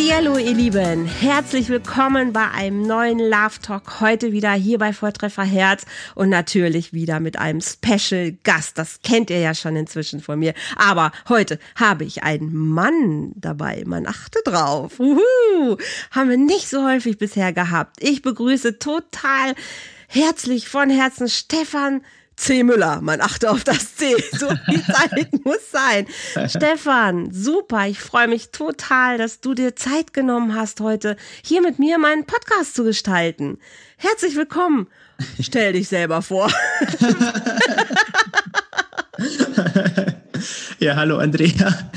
Hallo ihr Lieben, herzlich willkommen bei einem neuen Love Talk. Heute wieder hier bei Vortreffer Herz und natürlich wieder mit einem Special Gast. Das kennt ihr ja schon inzwischen von mir. Aber heute habe ich einen Mann dabei. Man achte drauf. Uhu. Haben wir nicht so häufig bisher gehabt. Ich begrüße total herzlich von Herzen Stefan C. Müller. Man achte auf das C. So viel Zeit muss sein. Stefan, super. Ich freue mich total, dass du dir Zeit genommen hast, heute hier mit mir meinen Podcast zu gestalten. Herzlich willkommen. Stell dich selber vor. ja, hallo Andrea.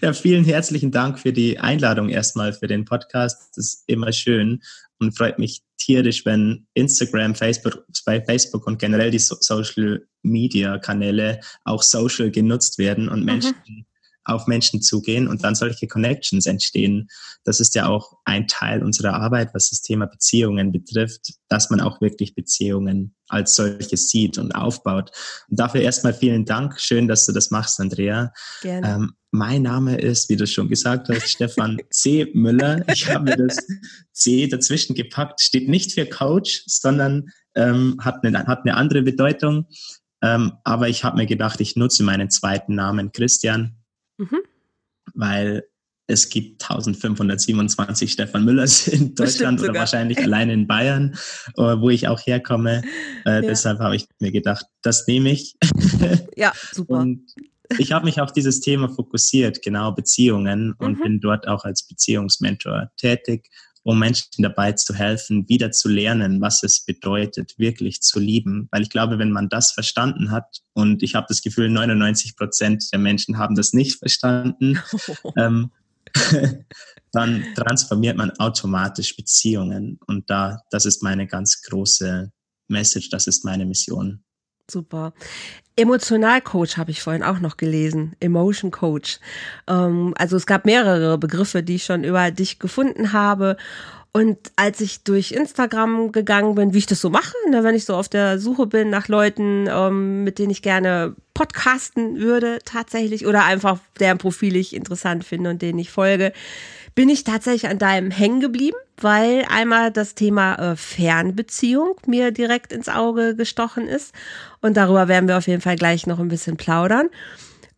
Ja, vielen herzlichen Dank für die Einladung erstmal für den Podcast. Das ist immer schön und freut mich tierisch, wenn Instagram, Facebook, bei Facebook und generell die Social Media Kanäle auch social genutzt werden und mhm. Menschen mhm auf Menschen zugehen und dann solche Connections entstehen. Das ist ja auch ein Teil unserer Arbeit, was das Thema Beziehungen betrifft, dass man auch wirklich Beziehungen als solches sieht und aufbaut. Und dafür erstmal vielen Dank. Schön, dass du das machst, Andrea. Gerne. Ähm, mein Name ist, wie du schon gesagt hast, Stefan C. Müller. Ich habe das C dazwischen gepackt. Steht nicht für Coach, sondern ähm, hat, eine, hat eine andere Bedeutung. Ähm, aber ich habe mir gedacht, ich nutze meinen zweiten Namen Christian Mhm. Weil es gibt 1527 Stefan Müllers in Deutschland oder wahrscheinlich allein in Bayern, äh, wo ich auch herkomme. Äh, ja. Deshalb habe ich mir gedacht, das nehme ich. ja, super. Und ich habe mich auf dieses Thema fokussiert, genau Beziehungen, und mhm. bin dort auch als Beziehungsmentor tätig um Menschen dabei zu helfen, wieder zu lernen, was es bedeutet, wirklich zu lieben. Weil ich glaube, wenn man das verstanden hat, und ich habe das Gefühl, 99 Prozent der Menschen haben das nicht verstanden, ähm, dann transformiert man automatisch Beziehungen. Und da, das ist meine ganz große Message, das ist meine Mission. Super. Emotionalcoach habe ich vorhin auch noch gelesen. Emotion Coach. Ähm, also es gab mehrere Begriffe, die ich schon über dich gefunden habe. Und als ich durch Instagram gegangen bin, wie ich das so mache, ne, wenn ich so auf der Suche bin nach Leuten, ähm, mit denen ich gerne podcasten würde tatsächlich oder einfach deren Profil ich interessant finde und denen ich folge, bin ich tatsächlich an deinem hängen geblieben, weil einmal das Thema äh, Fernbeziehung mir direkt ins Auge gestochen ist. Und darüber werden wir auf jeden Fall gleich noch ein bisschen plaudern.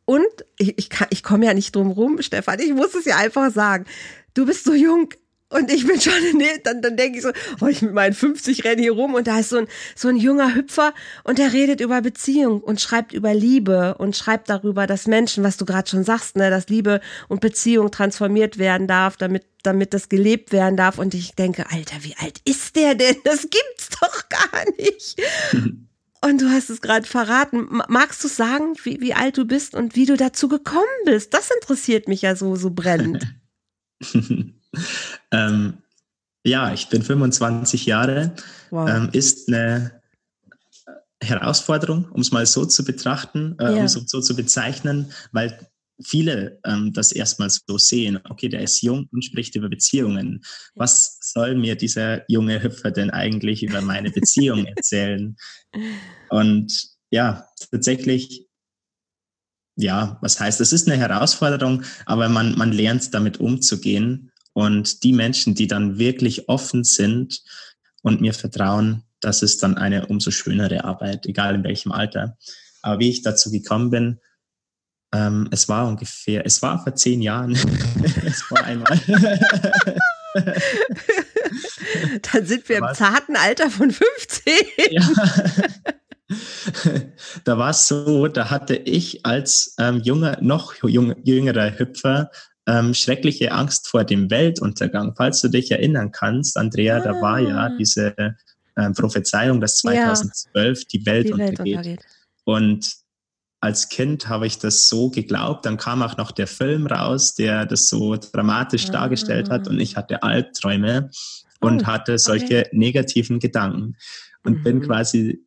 Und ich, ich, ich komme ja nicht drum rum, Stefan, ich muss es ja einfach sagen. Du bist so jung, und ich bin schon, nee, dann, dann denke ich so, oh, ich mit meinen 50 renne hier rum und da ist so ein, so ein junger Hüpfer und der redet über Beziehung und schreibt über Liebe und schreibt darüber, dass Menschen, was du gerade schon sagst, ne, dass Liebe und Beziehung transformiert werden darf, damit, damit das gelebt werden darf. Und ich denke, Alter, wie alt ist der denn? Das gibt's doch gar nicht. Und du hast es gerade verraten. Magst du sagen, wie, wie alt du bist und wie du dazu gekommen bist? Das interessiert mich ja so, so brennend. ähm, ja, ich bin 25 Jahre. Wow. Ähm, ist eine Herausforderung, um es mal so zu betrachten, äh, ja. um es so zu bezeichnen, weil viele ähm, das erstmal so sehen, okay, der ist jung und spricht über Beziehungen. Was soll mir dieser junge Hüpfer denn eigentlich über meine Beziehung erzählen? Und ja, tatsächlich, ja, was heißt, es ist eine Herausforderung, aber man, man lernt damit umzugehen und die Menschen, die dann wirklich offen sind und mir vertrauen, das ist dann eine umso schönere Arbeit, egal in welchem Alter. Aber wie ich dazu gekommen bin, ähm, es war ungefähr, es war vor zehn Jahren. es war einmal. dann sind wir im zarten Alter von 15. ja. Da war es so, da hatte ich als ähm, junger, noch jung, jüngerer Hüpfer ähm, schreckliche Angst vor dem Weltuntergang. Falls du dich erinnern kannst, Andrea, ah. da war ja ah. diese ähm, Prophezeiung, dass 2012 ja, die Welt, die Welt untergeht. untergeht. Und als Kind habe ich das so geglaubt. Dann kam auch noch der Film raus, der das so dramatisch ah. dargestellt hat. Und ich hatte Albträume und oh, hatte solche okay. negativen Gedanken. Und mhm. bin quasi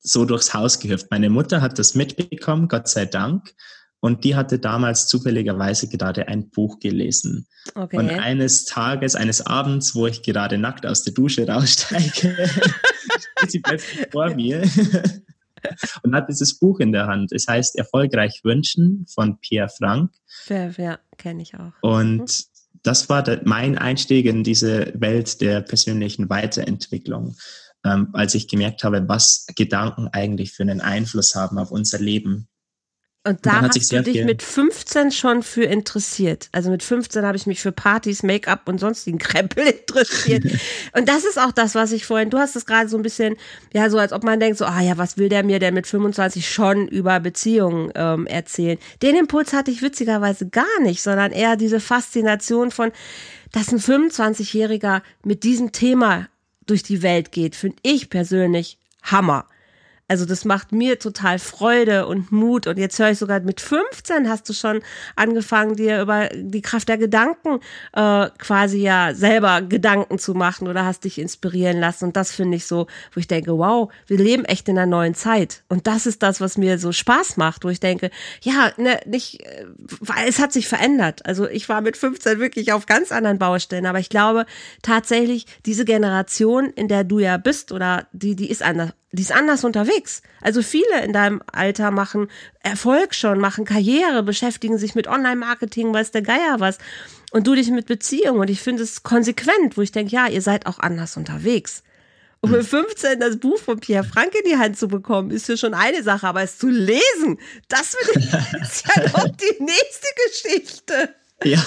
so durchs Haus gehüpft. Meine Mutter hat das mitbekommen, Gott sei Dank und die hatte damals zufälligerweise gerade ein Buch gelesen. Okay. Und eines Tages, eines Abends, wo ich gerade nackt aus der Dusche raussteige, steht sie plötzlich vor mir und hat dieses Buch in der Hand. Es heißt Erfolgreich wünschen von Pierre Frank. Ja, ja kenne ich auch. Und mhm. das war der, mein Einstieg in diese Welt der persönlichen Weiterentwicklung, ähm, als ich gemerkt habe, was Gedanken eigentlich für einen Einfluss haben auf unser Leben. Und da hast du dich mit 15 schon für interessiert. Also mit 15 habe ich mich für Partys, Make-up und sonstigen Krempel interessiert. und das ist auch das, was ich vorhin, du hast es gerade so ein bisschen, ja, so als ob man denkt, so, ah ja, was will der mir denn mit 25 schon über Beziehungen ähm, erzählen? Den Impuls hatte ich witzigerweise gar nicht, sondern eher diese Faszination von, dass ein 25-Jähriger mit diesem Thema durch die Welt geht, finde ich persönlich Hammer. Also das macht mir total Freude und Mut. Und jetzt höre ich sogar mit 15 hast du schon angefangen, dir über die Kraft der Gedanken äh, quasi ja selber Gedanken zu machen oder hast dich inspirieren lassen. Und das finde ich so, wo ich denke, wow, wir leben echt in einer neuen Zeit. Und das ist das, was mir so Spaß macht, wo ich denke, ja, ne, nicht, weil es hat sich verändert. Also ich war mit 15 wirklich auf ganz anderen Baustellen, aber ich glaube tatsächlich, diese Generation, in der du ja bist oder die, die ist anders, die ist anders unterwegs. Also viele in deinem Alter machen Erfolg schon, machen Karriere, beschäftigen sich mit Online-Marketing, weiß der Geier was. Und du dich mit Beziehungen. Und ich finde es konsequent, wo ich denke, ja, ihr seid auch anders unterwegs. Und mit 15 das Buch von Pierre Frank in die Hand zu bekommen, ist ja schon eine Sache, aber es zu lesen, das ist ja noch die nächste Geschichte. Ja,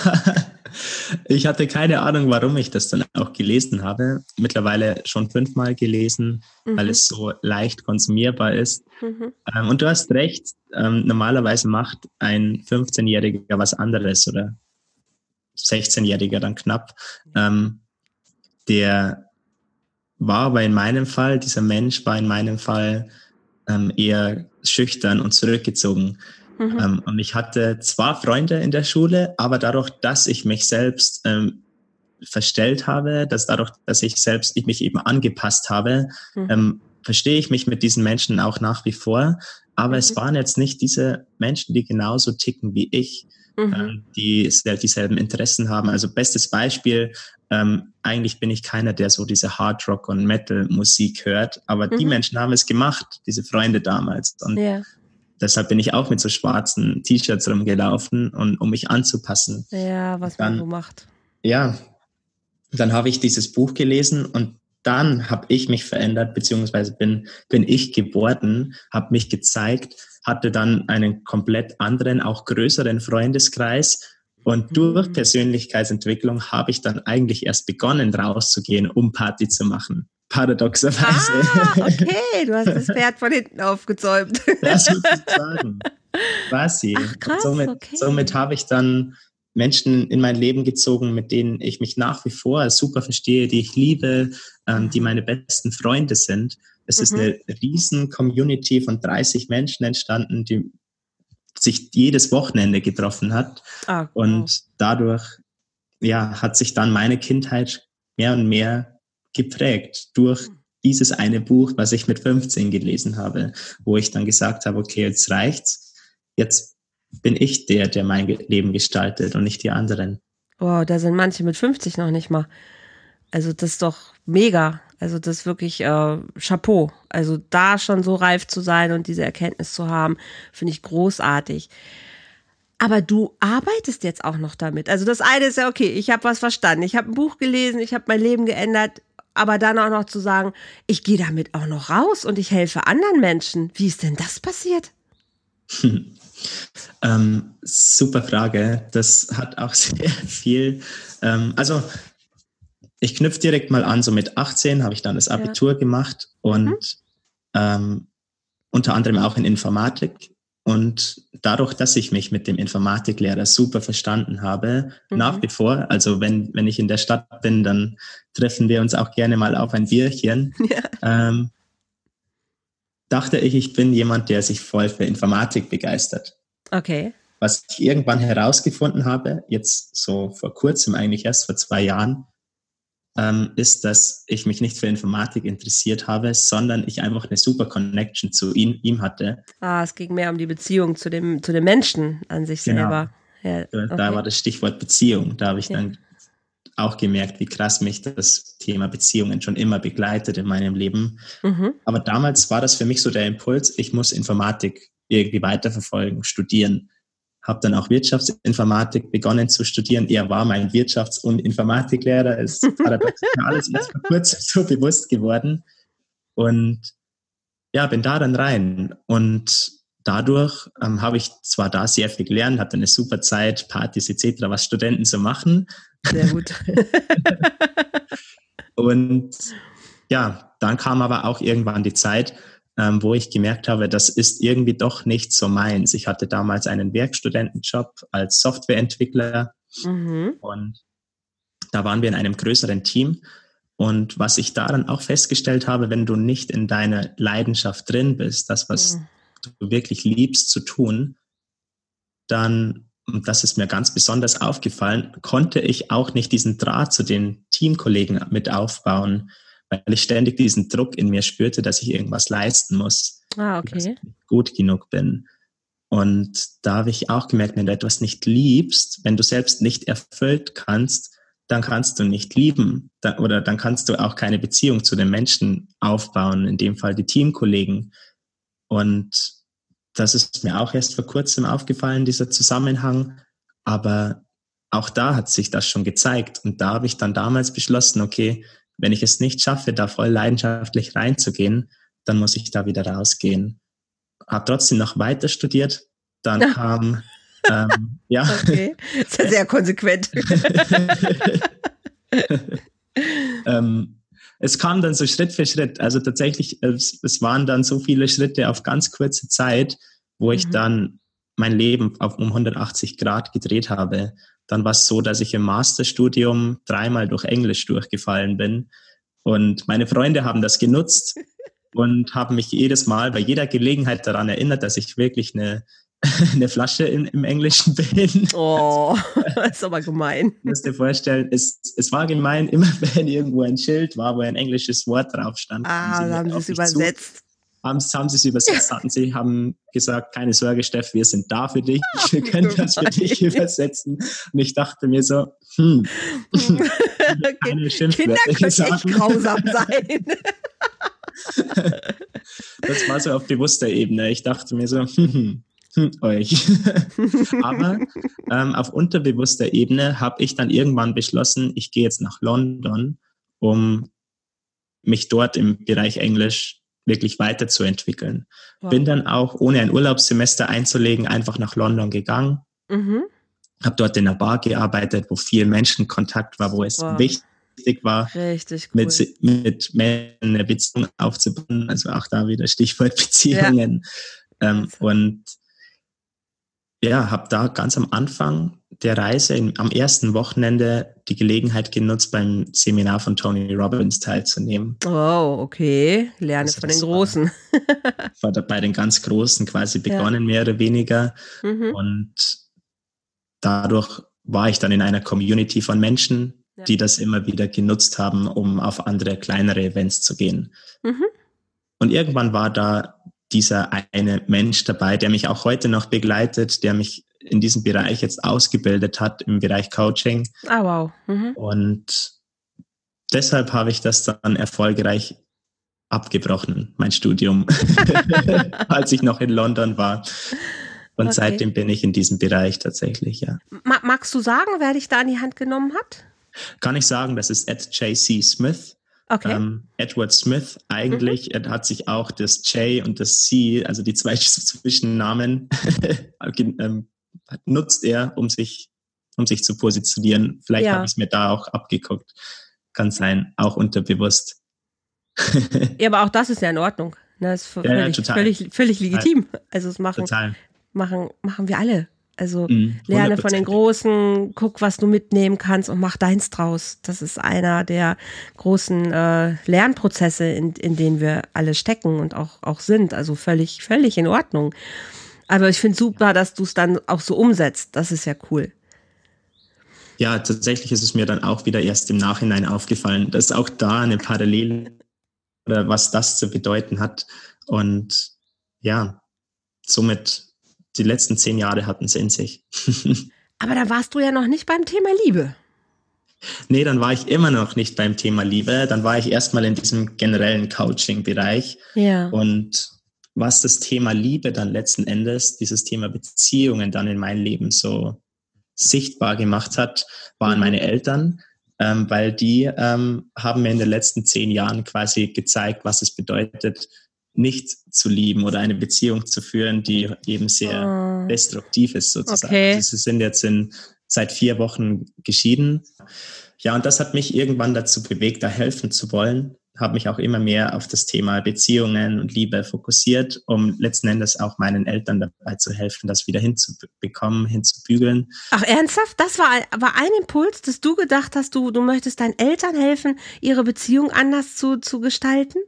ich hatte keine Ahnung, warum ich das dann auch gelesen habe. Mittlerweile schon fünfmal gelesen, mhm. weil es so leicht konsumierbar ist. Mhm. Ähm, und du hast recht, ähm, normalerweise macht ein 15-Jähriger was anderes oder 16-Jähriger dann knapp. Ähm, der war aber in meinem Fall, dieser Mensch war in meinem Fall eher schüchtern und zurückgezogen. Mhm. Ähm, und ich hatte zwar Freunde in der Schule, aber dadurch, dass ich mich selbst ähm, verstellt habe, dass dadurch, dass ich selbst ich mich eben angepasst habe, mhm. ähm, verstehe ich mich mit diesen Menschen auch nach wie vor. Aber mhm. es waren jetzt nicht diese Menschen, die genauso ticken wie ich, mhm. ähm, die dieselben Interessen haben. Also bestes Beispiel, ähm, eigentlich bin ich keiner, der so diese Hard Rock und Metal Musik hört, aber die mhm. Menschen haben es gemacht, diese Freunde damals. Und ja deshalb bin ich auch mit so schwarzen T-Shirts rumgelaufen und um mich anzupassen. Ja, was dann, man so macht. Ja, dann habe ich dieses Buch gelesen und dann habe ich mich verändert, beziehungsweise bin, bin ich geworden, habe mich gezeigt, hatte dann einen komplett anderen, auch größeren Freundeskreis. Und mhm. durch Persönlichkeitsentwicklung habe ich dann eigentlich erst begonnen, rauszugehen, um Party zu machen paradoxerweise. Ah, okay, du hast das Pferd von hinten aufgezäumt. Das sozusagen. Quasi. Ach, krass, somit, okay. somit habe ich dann Menschen in mein Leben gezogen, mit denen ich mich nach wie vor super verstehe, die ich liebe, ähm, die meine besten Freunde sind. Es mhm. ist eine riesen Community von 30 Menschen entstanden, die sich jedes Wochenende getroffen hat. Ah, cool. Und dadurch ja, hat sich dann meine Kindheit mehr und mehr geprägt durch hm. dieses eine Buch, was ich mit 15 gelesen habe, wo ich dann gesagt habe, okay, jetzt reicht's. Jetzt bin ich der, der mein Leben gestaltet und nicht die anderen. Boah, da sind manche mit 50 noch nicht mal. Also das ist doch mega. Also das ist wirklich äh, Chapeau. Also da schon so reif zu sein und diese Erkenntnis zu haben, finde ich großartig. Aber du arbeitest jetzt auch noch damit. Also das eine ist ja okay, ich habe was verstanden, ich habe ein Buch gelesen, ich habe mein Leben geändert aber dann auch noch zu sagen, ich gehe damit auch noch raus und ich helfe anderen Menschen. Wie ist denn das passiert? ähm, super Frage. Das hat auch sehr viel. Ähm, also ich knüpfe direkt mal an. So mit 18 habe ich dann das Abitur ja. gemacht und mhm. ähm, unter anderem auch in Informatik. Und dadurch, dass ich mich mit dem Informatiklehrer super verstanden habe, mhm. nach wie vor, also wenn, wenn ich in der Stadt bin, dann treffen wir uns auch gerne mal auf ein Bierchen, ja. ähm, dachte ich, ich bin jemand, der sich voll für Informatik begeistert. Okay. Was ich irgendwann herausgefunden habe, jetzt so vor kurzem eigentlich erst vor zwei Jahren, ähm, ist, dass ich mich nicht für Informatik interessiert habe, sondern ich einfach eine super Connection zu ihm, ihm hatte. Ah, es ging mehr um die Beziehung zu dem, zu dem Menschen an sich genau. selber. Ja, okay. Da war das Stichwort Beziehung. Da habe ich ja. dann auch gemerkt, wie krass mich das Thema Beziehungen schon immer begleitet in meinem Leben. Mhm. Aber damals war das für mich so der Impuls, ich muss Informatik irgendwie weiterverfolgen, studieren habe dann auch Wirtschaftsinformatik begonnen zu studieren. Er war mein Wirtschafts- und Informatiklehrer. Es ist alles erst vor kurzem so bewusst geworden. Und ja, bin da dann rein. Und dadurch ähm, habe ich zwar da sehr viel gelernt, hatte eine super Zeit, Partys etc., was Studenten so machen. Sehr gut. und ja, dann kam aber auch irgendwann die Zeit, ähm, wo ich gemerkt habe, das ist irgendwie doch nicht so meins. Ich hatte damals einen Werkstudentenjob als Softwareentwickler mhm. und da waren wir in einem größeren Team. Und was ich daran auch festgestellt habe, wenn du nicht in deiner Leidenschaft drin bist, das, was mhm. du wirklich liebst zu tun, dann, und das ist mir ganz besonders aufgefallen, konnte ich auch nicht diesen Draht zu den Teamkollegen mit aufbauen weil ich ständig diesen Druck in mir spürte, dass ich irgendwas leisten muss. Ah, okay. Dass ich gut genug bin. Und da habe ich auch gemerkt, wenn du etwas nicht liebst, wenn du selbst nicht erfüllt kannst, dann kannst du nicht lieben dann, oder dann kannst du auch keine Beziehung zu den Menschen aufbauen, in dem Fall die Teamkollegen. Und das ist mir auch erst vor kurzem aufgefallen, dieser Zusammenhang. Aber auch da hat sich das schon gezeigt. Und da habe ich dann damals beschlossen, okay, wenn ich es nicht schaffe, da voll leidenschaftlich reinzugehen, dann muss ich da wieder rausgehen. Habe trotzdem noch weiter studiert. Dann kam, ähm, ja. Okay, das ist ja sehr konsequent. ähm, es kam dann so Schritt für Schritt. Also tatsächlich, es, es waren dann so viele Schritte auf ganz kurze Zeit, wo ich mhm. dann mein Leben auf um 180 Grad gedreht habe. Dann war es so, dass ich im Masterstudium dreimal durch Englisch durchgefallen bin. Und meine Freunde haben das genutzt und haben mich jedes Mal bei jeder Gelegenheit daran erinnert, dass ich wirklich eine, eine Flasche in, im Englischen bin. Oh, das ist aber gemein. Du musst dir vorstellen, es, es war gemein, immer wenn irgendwo ein Schild war, wo ein englisches Wort drauf stand. Ah, sie, haben sie es übersetzt. Zu, haben, haben sie es übersetzt, hatten sie, haben gesagt, keine Sorge, Steff, wir sind da für dich, wir können das für dich übersetzen. Und ich dachte mir so, hm, keine Kinder können echt grausam sein. das war so auf bewusster Ebene. Ich dachte mir so, hm, hm, hm euch. Aber ähm, auf unterbewusster Ebene habe ich dann irgendwann beschlossen, ich gehe jetzt nach London, um mich dort im Bereich Englisch wirklich weiterzuentwickeln. Wow. Bin dann auch, ohne ein Urlaubssemester einzulegen, einfach nach London gegangen. Mhm. Habe dort in einer Bar gearbeitet, wo viel Menschenkontakt war, wo es wow. wichtig war, Richtig cool. mit, mit Menschen eine Beziehung aufzubauen. Also auch da wieder Stichwort Beziehungen. Ja. Ähm, und ja, habe da ganz am Anfang der Reise in, am ersten Wochenende die Gelegenheit genutzt, beim Seminar von Tony Robbins teilzunehmen. Oh, okay. Lerne also von den Großen. War, war bei den ganz Großen quasi begonnen, ja. mehr oder weniger. Mhm. Und dadurch war ich dann in einer Community von Menschen, ja. die das immer wieder genutzt haben, um auf andere kleinere Events zu gehen. Mhm. Und irgendwann war da dieser eine Mensch dabei, der mich auch heute noch begleitet, der mich in diesem Bereich jetzt ausgebildet hat, im Bereich Coaching. Ah, wow. Mhm. Und deshalb habe ich das dann erfolgreich abgebrochen, mein Studium, als ich noch in London war. Und okay. seitdem bin ich in diesem Bereich tatsächlich, ja. Magst du sagen, wer dich da in die Hand genommen hat? Kann ich sagen, das ist Ed J.C. Smith. Okay. Ähm, Edward Smith eigentlich, mhm. er hat sich auch das J und das C, also die zwei Zwischennamen, ähm, nutzt er, um sich, um sich zu positionieren. Vielleicht ja. habe ich es mir da auch abgeguckt. Kann sein, auch unterbewusst. ja, aber auch das ist ja in Ordnung. Das ne? ist völlig, ja, ja, völlig, völlig legitim. Also es machen, machen, machen wir alle. Also mhm, lerne von den Großen, guck, was du mitnehmen kannst und mach deins draus. Das ist einer der großen äh, Lernprozesse, in, in denen wir alle stecken und auch, auch sind. Also völlig, völlig in Ordnung. Aber ich finde super, dass du es dann auch so umsetzt. Das ist ja cool. Ja, tatsächlich ist es mir dann auch wieder erst im Nachhinein aufgefallen, dass auch da eine Parallele oder was das zu bedeuten hat. Und ja, somit die letzten zehn Jahre hatten es in sich. Aber da warst du ja noch nicht beim Thema Liebe. Nee, dann war ich immer noch nicht beim Thema Liebe. Dann war ich erstmal in diesem generellen Coaching-Bereich. Ja. Und was das Thema Liebe dann letzten Endes, dieses Thema Beziehungen dann in mein Leben so sichtbar gemacht hat, waren mhm. meine Eltern, ähm, weil die ähm, haben mir in den letzten zehn Jahren quasi gezeigt, was es bedeutet, nicht zu lieben oder eine Beziehung zu führen, die eben sehr oh. destruktiv ist sozusagen. Okay. Also sie sind jetzt in, seit vier Wochen geschieden. Ja, und das hat mich irgendwann dazu bewegt, da helfen zu wollen habe mich auch immer mehr auf das Thema Beziehungen und Liebe fokussiert, um letzten Endes auch meinen Eltern dabei zu helfen, das wieder hinzubekommen, hinzubügeln. Ach, ernsthaft? Das war, war ein Impuls, dass du gedacht hast, du, du möchtest deinen Eltern helfen, ihre Beziehung anders zu, zu gestalten?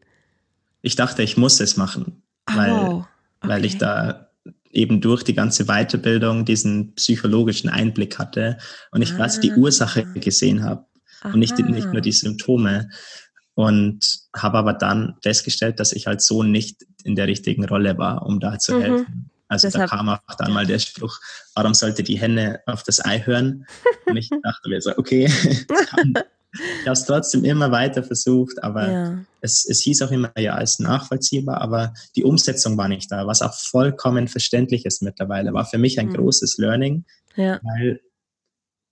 Ich dachte, ich muss es machen, oh, weil, okay. weil ich da eben durch die ganze Weiterbildung diesen psychologischen Einblick hatte und ich ah. quasi die Ursache gesehen habe und nicht, nicht nur die Symptome und habe aber dann festgestellt, dass ich halt so nicht in der richtigen Rolle war, um da zu mhm. helfen. Also Deshalb, da kam auch dann mal der Spruch, warum sollte die Henne auf das Ei hören? Und ich dachte mir so, okay, ich habe es trotzdem immer weiter versucht, aber ja. es, es hieß auch immer, ja, ist nachvollziehbar, aber die Umsetzung war nicht da, was auch vollkommen verständlich ist mittlerweile. War für mich ein mhm. großes Learning, ja. weil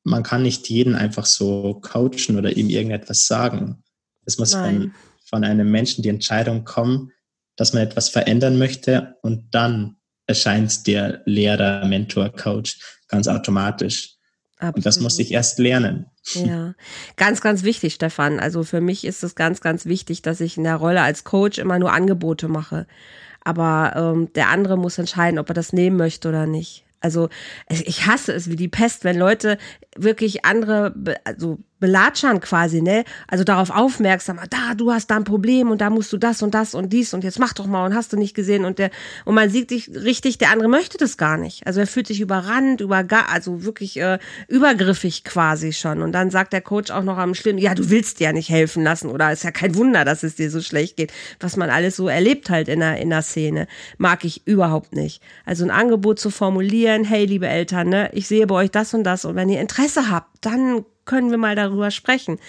man kann nicht jeden einfach so coachen oder ihm irgendetwas sagen. Es muss von, von einem Menschen die Entscheidung kommen, dass man etwas verändern möchte und dann erscheint der Lehrer, Mentor, Coach ganz automatisch. Absolut. Und das musste ich erst lernen. Ja, ganz, ganz wichtig, Stefan. Also für mich ist es ganz, ganz wichtig, dass ich in der Rolle als Coach immer nur Angebote mache. Aber ähm, der andere muss entscheiden, ob er das nehmen möchte oder nicht. Also ich hasse es wie die Pest, wenn Leute wirklich andere, also belatschern quasi, ne? Also darauf aufmerksam, da, du hast da ein Problem und da musst du das und das und dies und jetzt mach doch mal und hast du nicht gesehen und der, und man sieht sich richtig, der andere möchte das gar nicht. Also er fühlt sich überrannt, über, also wirklich äh, übergriffig quasi schon. Und dann sagt der Coach auch noch am Schlimm, ja, du willst dir ja nicht helfen lassen oder ist ja kein Wunder, dass es dir so schlecht geht. Was man alles so erlebt halt in der, in der Szene, mag ich überhaupt nicht. Also ein Angebot zu formulieren, hey, liebe Eltern, ne, ich sehe bei euch das und das und wenn ihr Interesse habt, dann können wir mal darüber sprechen.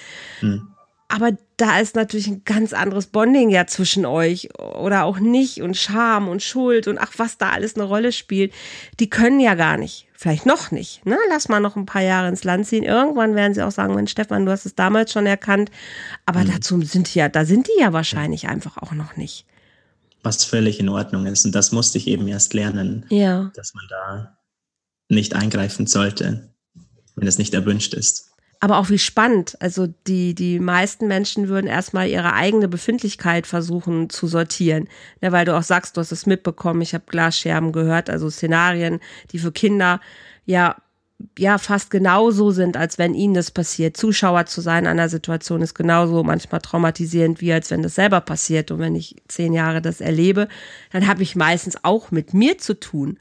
Hm. Aber da ist natürlich ein ganz anderes Bonding ja zwischen euch oder auch nicht und Scham und Schuld und ach, was da alles eine Rolle spielt. Die können ja gar nicht. Vielleicht noch nicht. Ne? Lass mal noch ein paar Jahre ins Land ziehen. Irgendwann werden sie auch sagen, Mensch, Stefan, du hast es damals schon erkannt. Aber mhm. dazu sind die ja, da sind die ja wahrscheinlich einfach auch noch nicht. Was völlig in Ordnung ist. Und das musste ich eben erst lernen. Ja. Dass man da nicht eingreifen sollte, wenn es nicht erwünscht ist aber auch wie spannend. Also die, die meisten Menschen würden erstmal ihre eigene Befindlichkeit versuchen zu sortieren. Ja, weil du auch sagst, du hast es mitbekommen, ich habe Glasscherben gehört, also Szenarien, die für Kinder ja ja fast genauso sind, als wenn ihnen das passiert. Zuschauer zu sein einer Situation ist genauso manchmal traumatisierend, wie als wenn das selber passiert. Und wenn ich zehn Jahre das erlebe, dann habe ich meistens auch mit mir zu tun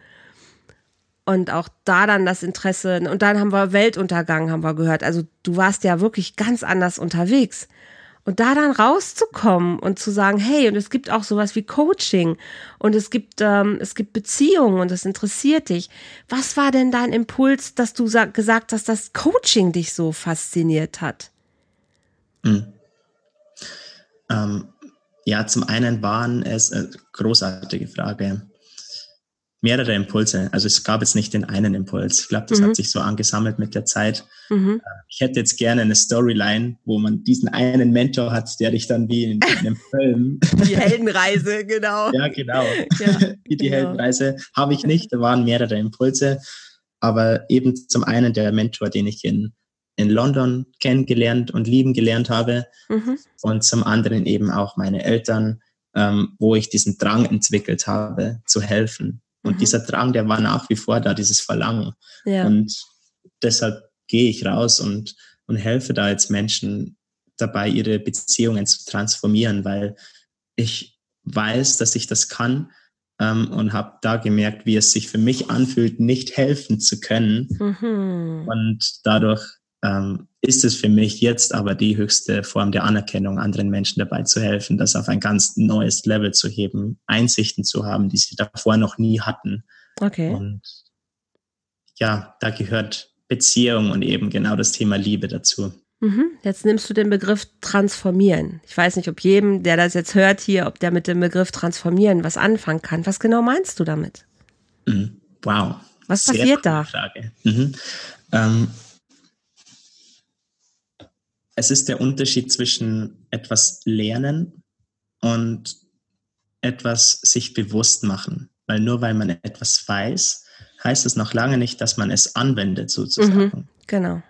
und auch da dann das Interesse und dann haben wir Weltuntergang haben wir gehört. Also du warst ja wirklich ganz anders unterwegs. Und da dann rauszukommen und zu sagen, hey, und es gibt auch sowas wie Coaching und es gibt ähm, es gibt Beziehungen und es interessiert dich. Was war denn dein Impuls, dass du gesagt hast, dass Coaching dich so fasziniert hat? Hm. Ähm, ja, zum einen waren es äh, großartige Frage mehrere Impulse. Also es gab jetzt nicht den einen Impuls. Ich glaube, das mhm. hat sich so angesammelt mit der Zeit. Mhm. Äh, ich hätte jetzt gerne eine Storyline, wo man diesen einen Mentor hat, der dich dann wie in, einem Film. Die Heldenreise, genau. ja, genau. Ja, die genau. Heldenreise habe ich nicht. Da waren mehrere Impulse. Aber eben zum einen der Mentor, den ich in, in London kennengelernt und lieben gelernt habe. Mhm. Und zum anderen eben auch meine Eltern, ähm, wo ich diesen Drang entwickelt habe, zu helfen und mhm. dieser Drang, der war nach wie vor da, dieses Verlangen. Ja. Und deshalb gehe ich raus und, und helfe da jetzt Menschen dabei, ihre Beziehungen zu transformieren, weil ich weiß, dass ich das kann ähm, und habe da gemerkt, wie es sich für mich anfühlt, nicht helfen zu können. Mhm. Und dadurch ähm, ist es für mich jetzt aber die höchste Form der Anerkennung, anderen Menschen dabei zu helfen, das auf ein ganz neues Level zu heben, Einsichten zu haben, die sie davor noch nie hatten. Okay. Und ja, da gehört Beziehung und eben genau das Thema Liebe dazu. Mhm. Jetzt nimmst du den Begriff transformieren. Ich weiß nicht, ob jedem, der das jetzt hört hier, ob der mit dem Begriff transformieren was anfangen kann. Was genau meinst du damit? Mhm. Wow. Was Sehr passiert da? Frage. Mhm. Ähm, es ist der Unterschied zwischen etwas lernen und etwas sich bewusst machen. Weil nur weil man etwas weiß, heißt es noch lange nicht, dass man es anwendet, sozusagen. Mhm, genau.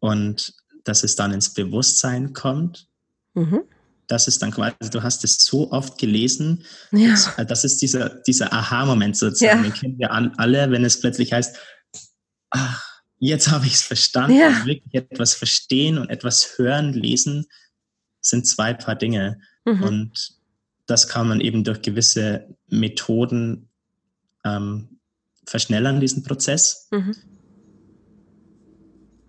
Und dass es dann ins Bewusstsein kommt. Mhm. Das ist dann quasi, du hast es so oft gelesen. Ja. Das, das ist dieser, dieser Aha-Moment sozusagen. Ja. Den kennen wir alle, wenn es plötzlich heißt, ach, jetzt habe ich es verstanden. Ja. Also wirklich etwas verstehen und etwas hören, lesen sind zwei Paar Dinge. Mhm. Und das kann man eben durch gewisse Methoden ähm, verschnellern, diesen Prozess. Mhm.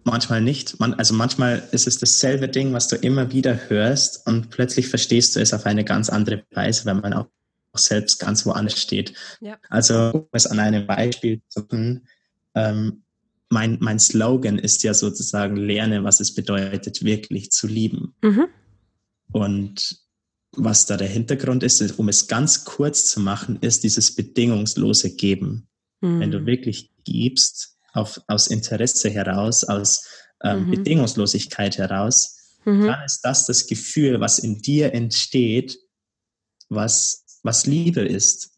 Manchmal nicht. Man, also manchmal ist es dasselbe Ding, was du immer wieder hörst und plötzlich verstehst du es auf eine ganz andere Weise, wenn man auch selbst ganz woanders steht. Ja. Also um es an einem Beispiel zu tun, ähm, mein, mein Slogan ist ja sozusagen, lerne, was es bedeutet, wirklich zu lieben. Mhm. Und was da der Hintergrund ist, um es ganz kurz zu machen, ist dieses bedingungslose Geben. Mhm. Wenn du wirklich gibst, auf, aus Interesse heraus, aus ähm, mhm. Bedingungslosigkeit heraus, mhm. dann ist das das Gefühl, was in dir entsteht, was, was Liebe ist.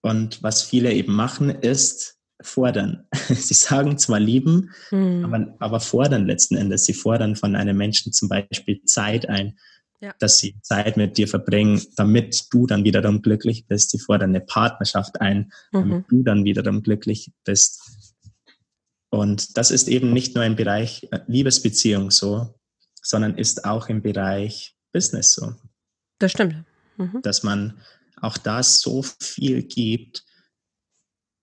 Und was viele eben machen, ist, fordern. Sie sagen zwar lieben, mhm. aber, aber fordern letzten Endes. Sie fordern von einem Menschen zum Beispiel Zeit ein, ja. dass sie Zeit mit dir verbringen, damit du dann wiederum glücklich bist. Sie fordern eine Partnerschaft ein, damit mhm. du dann wiederum glücklich bist. Und das ist eben nicht nur im Bereich äh, Liebesbeziehung so, sondern ist auch im Bereich Business so. Das stimmt. Mhm. Dass man auch da so viel gibt,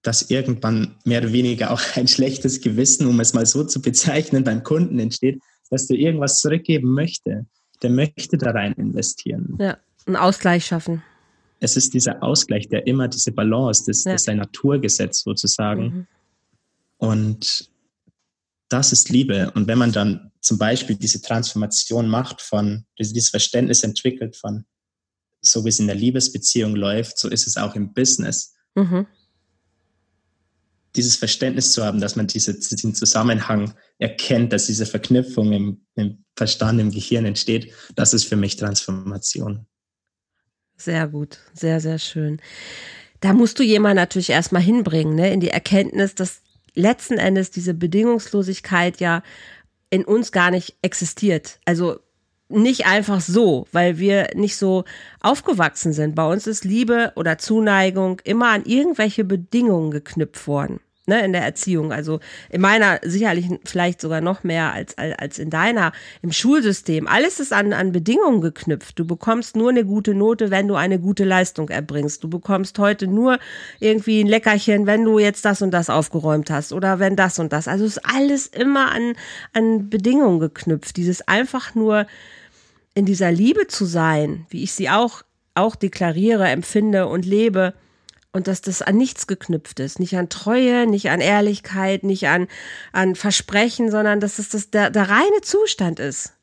dass irgendwann mehr oder weniger auch ein schlechtes Gewissen, um es mal so zu bezeichnen, beim Kunden entsteht, dass du irgendwas zurückgeben möchte. Der möchte da rein investieren. Ja, einen Ausgleich schaffen. Es ist dieser Ausgleich, der immer diese Balance, das, ja. das ist ein Naturgesetz sozusagen. Mhm. Und das ist Liebe. Und wenn man dann zum Beispiel diese Transformation macht von, dieses Verständnis entwickelt von, so wie es in der Liebesbeziehung läuft, so ist es auch im Business. Mhm dieses Verständnis zu haben, dass man diese, diesen Zusammenhang erkennt, dass diese Verknüpfung im, im Verstand, im Gehirn entsteht, das ist für mich Transformation. Sehr gut, sehr, sehr schön. Da musst du jemand natürlich erstmal hinbringen, ne, in die Erkenntnis, dass letzten Endes diese Bedingungslosigkeit ja in uns gar nicht existiert. Also nicht einfach so, weil wir nicht so aufgewachsen sind. Bei uns ist Liebe oder Zuneigung immer an irgendwelche Bedingungen geknüpft worden ne, in der Erziehung. Also in meiner sicherlich vielleicht sogar noch mehr als, als, in deiner, im Schulsystem. Alles ist an, an Bedingungen geknüpft. Du bekommst nur eine gute Note, wenn du eine gute Leistung erbringst. Du bekommst heute nur irgendwie ein Leckerchen, wenn du jetzt das und das aufgeräumt hast oder wenn das und das. Also ist alles immer an, an Bedingungen geknüpft. Dieses einfach nur in dieser Liebe zu sein, wie ich sie auch, auch deklariere, empfinde und lebe und dass das an nichts geknüpft ist. Nicht an Treue, nicht an Ehrlichkeit, nicht an, an Versprechen, sondern dass es das der, der reine Zustand ist.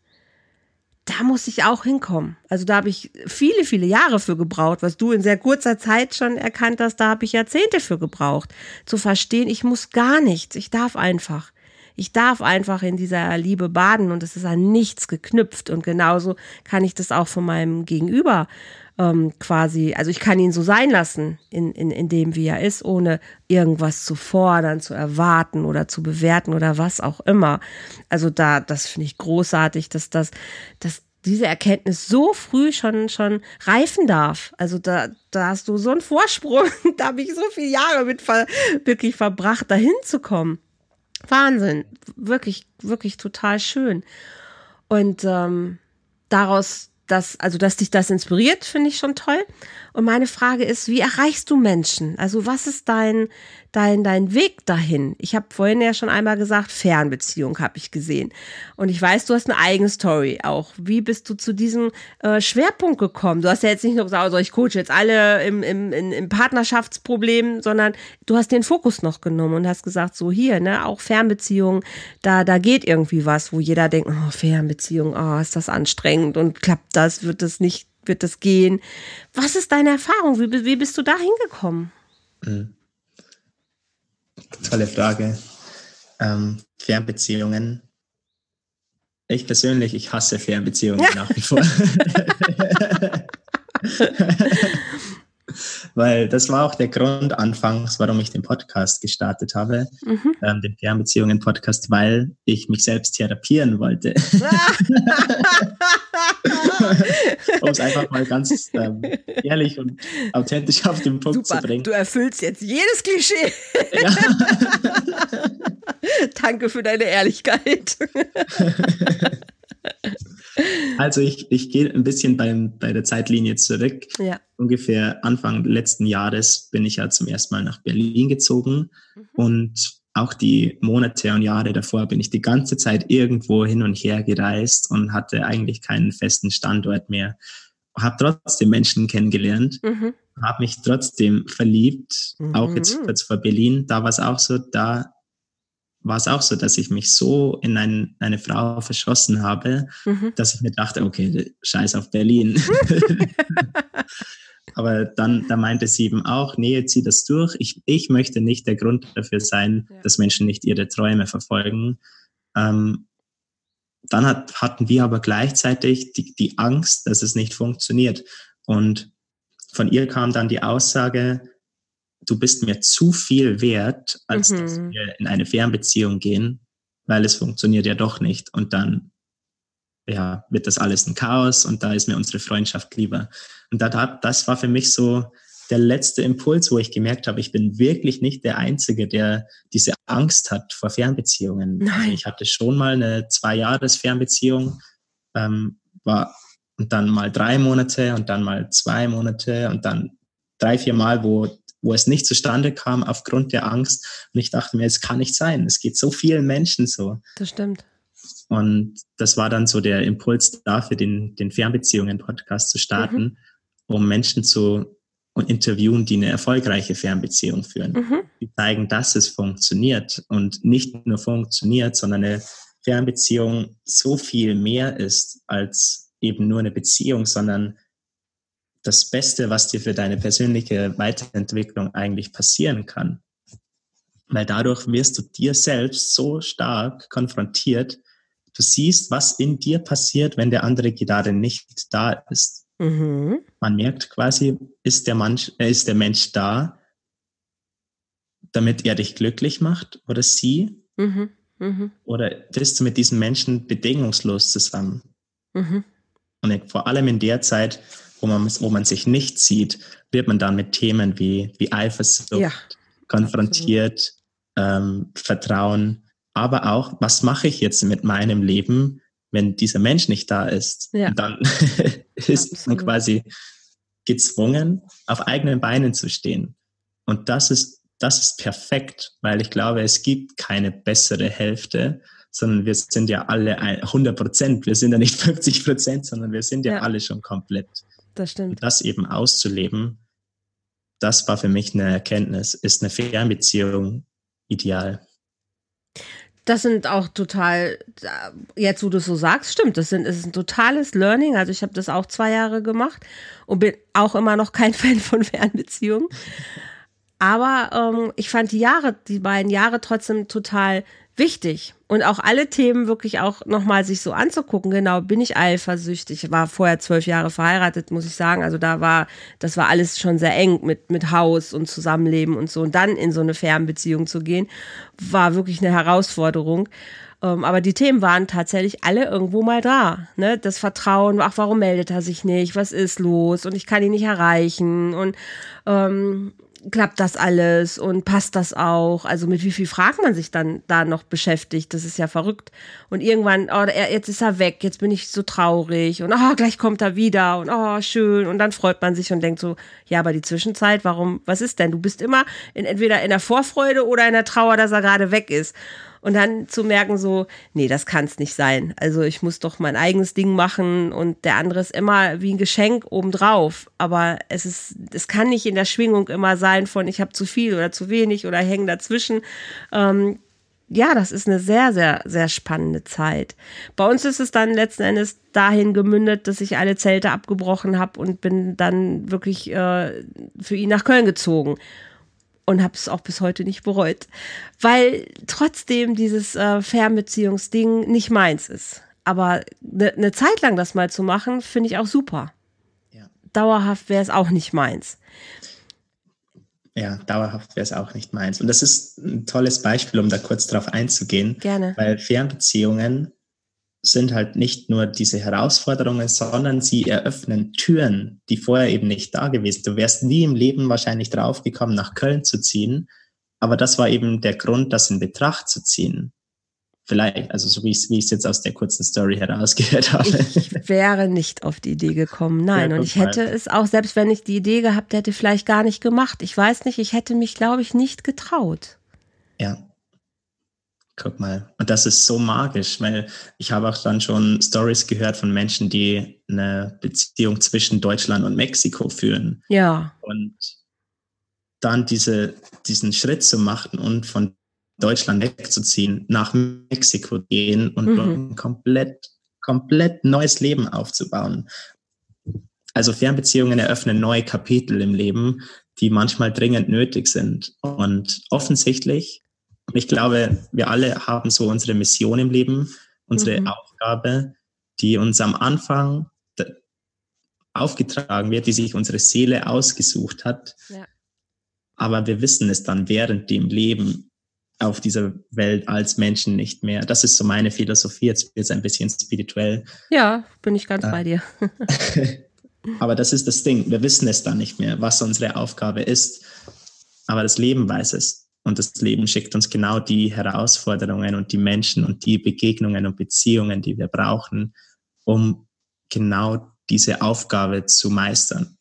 Da muss ich auch hinkommen. Also da habe ich viele, viele Jahre für gebraucht, was du in sehr kurzer Zeit schon erkannt hast, da habe ich Jahrzehnte für gebraucht, zu verstehen, ich muss gar nichts, ich darf einfach. Ich darf einfach in dieser Liebe baden und es ist an nichts geknüpft. Und genauso kann ich das auch von meinem Gegenüber ähm, quasi, also ich kann ihn so sein lassen, in, in, in dem, wie er ist, ohne irgendwas zu fordern, zu erwarten oder zu bewerten oder was auch immer. Also da, das finde ich großartig, dass das, dass diese Erkenntnis so früh schon, schon reifen darf. Also da, da hast du so einen Vorsprung. da habe ich so viele Jahre mit ver, wirklich verbracht, dahin zu kommen. Wahnsinn. Wirklich, wirklich total schön. Und ähm, daraus das, also dass dich das inspiriert, finde ich schon toll. Und meine Frage ist, wie erreichst du Menschen? Also was ist dein, dein, dein Weg dahin? Ich habe vorhin ja schon einmal gesagt, Fernbeziehung habe ich gesehen. Und ich weiß, du hast eine eigene Story auch. Wie bist du zu diesem äh, Schwerpunkt gekommen? Du hast ja jetzt nicht nur gesagt, also ich coache jetzt alle im, im, im, Partnerschaftsproblem, sondern du hast den Fokus noch genommen und hast gesagt, so hier, ne, auch Fernbeziehung, da, da geht irgendwie was, wo jeder denkt, oh, Fernbeziehung, oh, ist das anstrengend und klappt das, wird das nicht, wird das gehen? Was ist deine Erfahrung? Wie, wie bist du da hingekommen? Mhm. Tolle Frage. Ähm, Fernbeziehungen. Ich persönlich, ich hasse Fernbeziehungen nach wie vor. Weil das war auch der Grund anfangs, warum ich den Podcast gestartet habe, mhm. ähm, den Fernbeziehungen-Podcast, weil ich mich selbst therapieren wollte. um es einfach mal ganz ähm, ehrlich und authentisch auf den Punkt Super. zu bringen. Du erfüllst jetzt jedes Klischee. Ja. Danke für deine Ehrlichkeit. Also ich, ich gehe ein bisschen beim, bei der Zeitlinie zurück. Ja. Ungefähr Anfang letzten Jahres bin ich ja zum ersten Mal nach Berlin gezogen mhm. und auch die Monate und Jahre davor bin ich die ganze Zeit irgendwo hin und her gereist und hatte eigentlich keinen festen Standort mehr. Habe trotzdem Menschen kennengelernt, mhm. habe mich trotzdem verliebt, mhm. auch jetzt mhm. kurz vor Berlin. Da war es auch so, da war es auch so, dass ich mich so in ein, eine Frau verschossen habe, mhm. dass ich mir dachte, okay, scheiß auf Berlin. Aber dann, da meinte sie eben auch, nee, zieh das durch. Ich, ich möchte nicht der Grund dafür sein, ja. dass Menschen nicht ihre Träume verfolgen. Ähm, dann hat, hatten wir aber gleichzeitig die, die Angst, dass es nicht funktioniert. Und von ihr kam dann die Aussage, du bist mir zu viel wert, als mhm. dass wir in eine Fernbeziehung gehen, weil es funktioniert ja doch nicht. Und dann ja, wird das alles ein Chaos und da ist mir unsere Freundschaft lieber. Und da, das war für mich so der letzte Impuls, wo ich gemerkt habe, ich bin wirklich nicht der Einzige, der diese Angst hat vor Fernbeziehungen. Also Nein. Ich hatte schon mal eine zwei Jahres Fernbeziehung, ähm, war und dann mal drei Monate und dann mal zwei Monate und dann drei, vier Mal, wo wo es nicht zustande kam aufgrund der Angst. Und ich dachte mir, es kann nicht sein. Es geht so vielen Menschen so. Das stimmt. Und das war dann so der Impuls dafür, den, den Fernbeziehungen-Podcast zu starten, mhm. um Menschen zu interviewen, die eine erfolgreiche Fernbeziehung führen. Mhm. Die zeigen, dass es funktioniert und nicht nur funktioniert, sondern eine Fernbeziehung so viel mehr ist als eben nur eine Beziehung, sondern das Beste, was dir für deine persönliche Weiterentwicklung eigentlich passieren kann. Weil dadurch wirst du dir selbst so stark konfrontiert. Du siehst, was in dir passiert, wenn der andere gerade nicht da ist. Mhm. Man merkt quasi, ist der, Mensch, äh, ist der Mensch da, damit er dich glücklich macht oder sie? Mhm. Mhm. Oder bist du mit diesem Menschen bedingungslos zusammen? Mhm. Und vor allem in der Zeit, wo man, wo man sich nicht sieht, wird man dann mit Themen wie, wie Eifersucht ja, konfrontiert, ähm, Vertrauen, aber auch, was mache ich jetzt mit meinem Leben, wenn dieser Mensch nicht da ist? Ja. Dann ist absolut. man quasi gezwungen, auf eigenen Beinen zu stehen. Und das ist, das ist perfekt, weil ich glaube, es gibt keine bessere Hälfte, sondern wir sind ja alle 100 Prozent. Wir sind ja nicht 50 Prozent, sondern wir sind ja, ja, alle schon komplett. Das stimmt. Und das eben auszuleben, das war für mich eine Erkenntnis. Ist eine Fernbeziehung ideal? Das sind auch total, jetzt wo du es so sagst, stimmt, das, sind, das ist ein totales Learning. Also ich habe das auch zwei Jahre gemacht und bin auch immer noch kein Fan von Fernbeziehungen. Aber ähm, ich fand die Jahre, die beiden Jahre trotzdem total wichtig. Und auch alle Themen wirklich auch nochmal sich so anzugucken. Genau, bin ich eifersüchtig? War vorher zwölf Jahre verheiratet, muss ich sagen. Also da war, das war alles schon sehr eng mit, mit Haus und Zusammenleben und so. Und dann in so eine Fernbeziehung zu gehen, war wirklich eine Herausforderung. Ähm, aber die Themen waren tatsächlich alle irgendwo mal da. Ne? Das Vertrauen, ach, warum meldet er sich nicht? Was ist los? Und ich kann ihn nicht erreichen. Und Ähm, klappt das alles und passt das auch? Also mit wie viel fragt man sich dann da noch beschäftigt? Das ist ja verrückt. Und irgendwann, oh, jetzt ist er weg, jetzt bin ich so traurig und oh, gleich kommt er wieder und oh, schön. Und dann freut man sich und denkt so, ja, aber die Zwischenzeit, warum, was ist denn? Du bist immer in, entweder in der Vorfreude oder in der Trauer, dass er gerade weg ist und dann zu merken so, nee, das kann es nicht sein. Also ich muss doch mein eigenes Ding machen und der andere ist immer wie ein Geschenk obendrauf. Aber es ist, es kann nicht in der Schwingung immer sein von ich habe zu viel oder zu wenig oder hängen dazwischen. Ähm, ja, das ist eine sehr, sehr, sehr spannende Zeit. Bei uns ist es dann letzten Endes dahin gemündet, dass ich alle Zelte abgebrochen habe und bin dann wirklich äh, für ihn nach Köln gezogen und habe es auch bis heute nicht bereut, weil trotzdem dieses äh, Fernbeziehungsding nicht meins ist. Aber eine ne Zeit lang das mal zu machen, finde ich auch super. Ja. Dauerhaft wäre es auch nicht meins. Ja, dauerhaft wäre es auch nicht meins. Und das ist ein tolles Beispiel, um da kurz drauf einzugehen. Gerne. Weil Fernbeziehungen sind halt nicht nur diese Herausforderungen, sondern sie eröffnen Türen, die vorher eben nicht da gewesen. Du wärst nie im Leben wahrscheinlich draufgekommen, nach Köln zu ziehen. Aber das war eben der Grund, das in Betracht zu ziehen. Vielleicht, also so wie ich es jetzt aus der kurzen Story herausgehört habe. Ich wäre nicht auf die Idee gekommen, nein. Ja, und ich hätte es auch, selbst wenn ich die Idee gehabt hätte, vielleicht gar nicht gemacht. Ich weiß nicht, ich hätte mich, glaube ich, nicht getraut. Ja, Guck mal. Und das ist so magisch, weil ich habe auch dann schon Stories gehört von Menschen, die eine Beziehung zwischen Deutschland und Mexiko führen. Ja. Und dann diese, diesen Schritt zu machen und von Deutschland wegzuziehen, nach Mexiko gehen und mhm. ein komplett, komplett neues Leben aufzubauen. Also Fernbeziehungen eröffnen neue Kapitel im Leben, die manchmal dringend nötig sind. Und offensichtlich und ich glaube, wir alle haben so unsere Mission im Leben, unsere mhm. Aufgabe, die uns am Anfang aufgetragen wird, die sich unsere Seele ausgesucht hat. Ja. Aber wir wissen es dann während dem Leben auf dieser Welt als Menschen nicht mehr. Das ist so meine Philosophie. Jetzt wird es ein bisschen spirituell. Ja, bin ich ganz äh, bei dir. aber das ist das Ding. Wir wissen es dann nicht mehr, was unsere Aufgabe ist. Aber das Leben weiß es. Und das Leben schickt uns genau die Herausforderungen und die Menschen und die Begegnungen und Beziehungen, die wir brauchen, um genau diese Aufgabe zu meistern.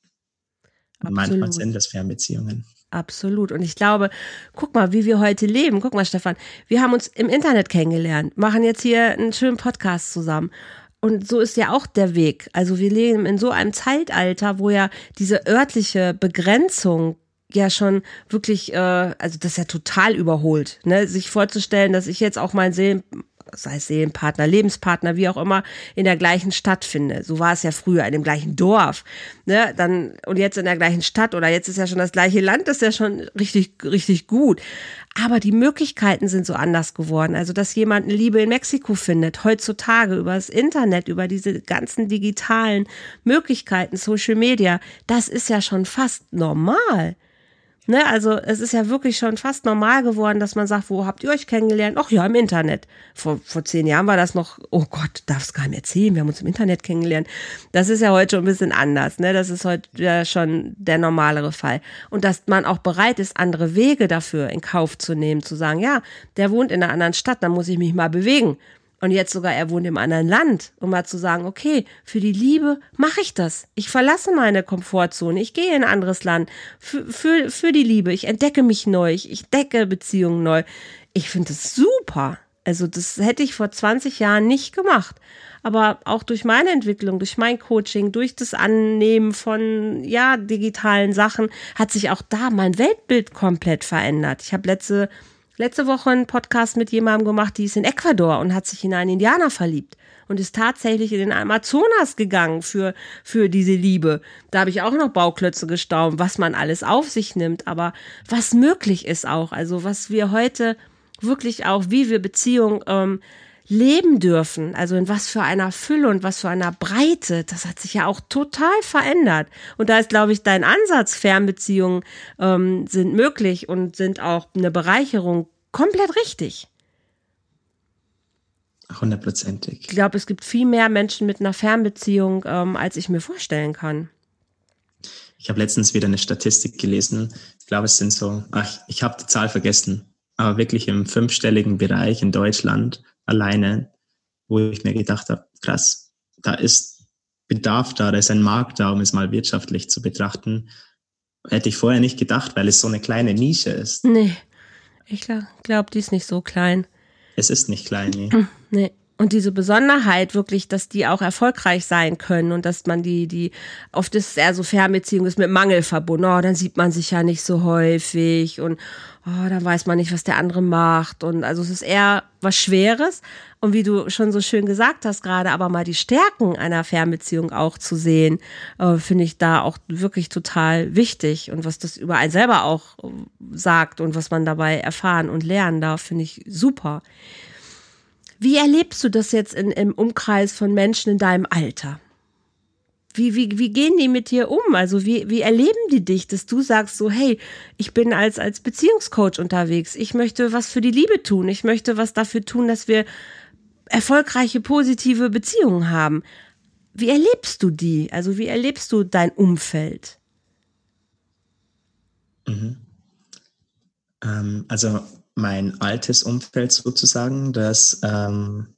Und manchmal sind das Fernbeziehungen. Absolut. Und ich glaube, guck mal, wie wir heute leben. Guck mal, Stefan, wir haben uns im Internet kennengelernt, machen jetzt hier einen schönen Podcast zusammen. Und so ist ja auch der Weg. Also wir leben in so einem Zeitalter, wo ja diese örtliche Begrenzung ja schon wirklich, äh, also das ist ja total überholt, ne? Sich vorzustellen, dass ich jetzt auch mein Seelen, sei es Seelenpartner, Lebenspartner, wie auch immer, in der gleichen Stadt finde. So war es ja früher, in dem gleichen Dorf. Ne? Dann, und jetzt in der gleichen Stadt oder jetzt ist ja schon das gleiche Land, das ist ja schon richtig, richtig gut. Aber die Möglichkeiten sind so anders geworden. Also, dass jemand eine Liebe in Mexiko findet, heutzutage über das Internet, über diese ganzen digitalen Möglichkeiten, Social Media, das ist ja schon fast normal. Ne, also es ist ja wirklich schon fast normal geworden, dass man sagt, wo habt ihr euch kennengelernt? Ach ja, im Internet. Vor, vor zehn Jahren war das noch, oh Gott, darf es gar nicht erzählen, wir haben uns im Internet kennengelernt. Das ist ja heute schon ein bisschen anders. Ne? Das ist heute ja schon der normalere Fall. Und dass man auch bereit ist, andere Wege dafür in Kauf zu nehmen, zu sagen, ja, der wohnt in einer anderen Stadt, dann muss ich mich mal bewegen und jetzt sogar er wohnt im anderen Land, um mal zu sagen, okay, für die Liebe mache ich das. Ich verlasse meine Komfortzone, ich gehe in ein anderes Land für, für, für die Liebe. Ich entdecke mich neu, ich, ich decke Beziehungen neu. Ich finde das super. Also das hätte ich vor 20 Jahren nicht gemacht. Aber auch durch meine Entwicklung, durch mein Coaching, durch das Annehmen von ja digitalen Sachen hat sich auch da mein Weltbild komplett verändert. Ich habe letzte letzte Woche einen Podcast mit jemandem gemacht, die ist in Ecuador und hat sich in einen Indianer verliebt und ist tatsächlich in den Amazonas gegangen für, für diese Liebe. Da habe ich auch noch Bauklötze gestaunt, was man alles auf sich nimmt, aber was möglich ist auch, also was wir heute wirklich auch, wie wir Beziehungen ähm, leben dürfen, also in was für einer Fülle und was für einer Breite, das hat sich ja auch total verändert. Und da ist, glaube ich, dein Ansatz, Fernbeziehungen ähm, sind möglich und sind auch eine Bereicherung komplett richtig. Hundertprozentig. Ich glaube, es gibt viel mehr Menschen mit einer Fernbeziehung, ähm, als ich mir vorstellen kann. Ich habe letztens wieder eine Statistik gelesen. Ich glaube, es sind so, ach, ich habe die Zahl vergessen, aber wirklich im fünfstelligen Bereich in Deutschland alleine, wo ich mir gedacht habe, krass, da ist Bedarf da, da ist ein Markt da, um es mal wirtschaftlich zu betrachten. Hätte ich vorher nicht gedacht, weil es so eine kleine Nische ist. Nee, ich glaube, glaub, die ist nicht so klein. Es ist nicht klein, nee. Nee. Und diese Besonderheit wirklich, dass die auch erfolgreich sein können und dass man die, die, oft ist eher so Fernbeziehung ist mit Mangel verbunden. Oh, dann sieht man sich ja nicht so häufig und oh, dann weiß man nicht, was der andere macht. Und also es ist eher was Schweres. Und wie du schon so schön gesagt hast gerade, aber mal die Stärken einer Fernbeziehung auch zu sehen, äh, finde ich da auch wirklich total wichtig. Und was das über einen selber auch äh, sagt und was man dabei erfahren und lernen darf, finde ich super. Wie erlebst du das jetzt in, im Umkreis von Menschen in deinem Alter? Wie, wie, wie gehen die mit dir um? Also wie, wie erleben die dich, dass du sagst so, hey, ich bin als, als Beziehungscoach unterwegs. Ich möchte was für die Liebe tun. Ich möchte was dafür tun, dass wir erfolgreiche, positive Beziehungen haben. Wie erlebst du die? Also wie erlebst du dein Umfeld? Mhm. Ähm, also mein altes Umfeld sozusagen, das ähm,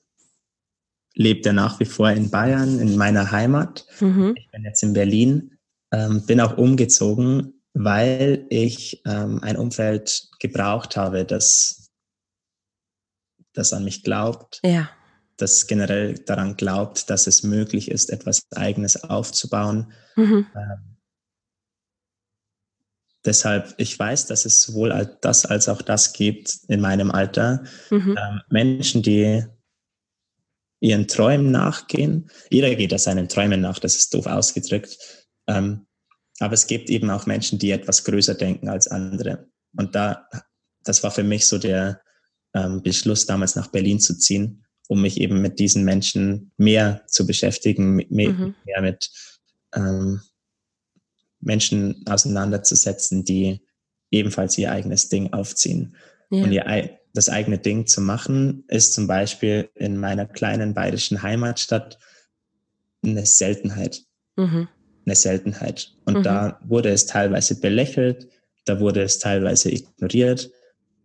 lebt ja nach wie vor in Bayern, in meiner Heimat. Mhm. Ich bin jetzt in Berlin, ähm, bin auch umgezogen, weil ich ähm, ein Umfeld gebraucht habe, das, das an mich glaubt. Ja. Das generell daran glaubt, dass es möglich ist, etwas Eigenes aufzubauen. Mhm. Ähm, Deshalb, ich weiß, dass es sowohl das als auch das gibt in meinem Alter. Mhm. Ähm, Menschen, die ihren Träumen nachgehen. Jeder geht ja seinen Träumen nach, das ist doof ausgedrückt. Ähm, aber es gibt eben auch Menschen, die etwas größer denken als andere. Und da, das war für mich so der ähm, Beschluss, damals nach Berlin zu ziehen, um mich eben mit diesen Menschen mehr zu beschäftigen, mehr, mhm. mehr mit ähm, Menschen auseinanderzusetzen, die ebenfalls ihr eigenes Ding aufziehen. Ja. Und ihr, das eigene Ding zu machen, ist zum Beispiel in meiner kleinen bayerischen Heimatstadt eine Seltenheit. Mhm. Eine Seltenheit. Und mhm. da wurde es teilweise belächelt, da wurde es teilweise ignoriert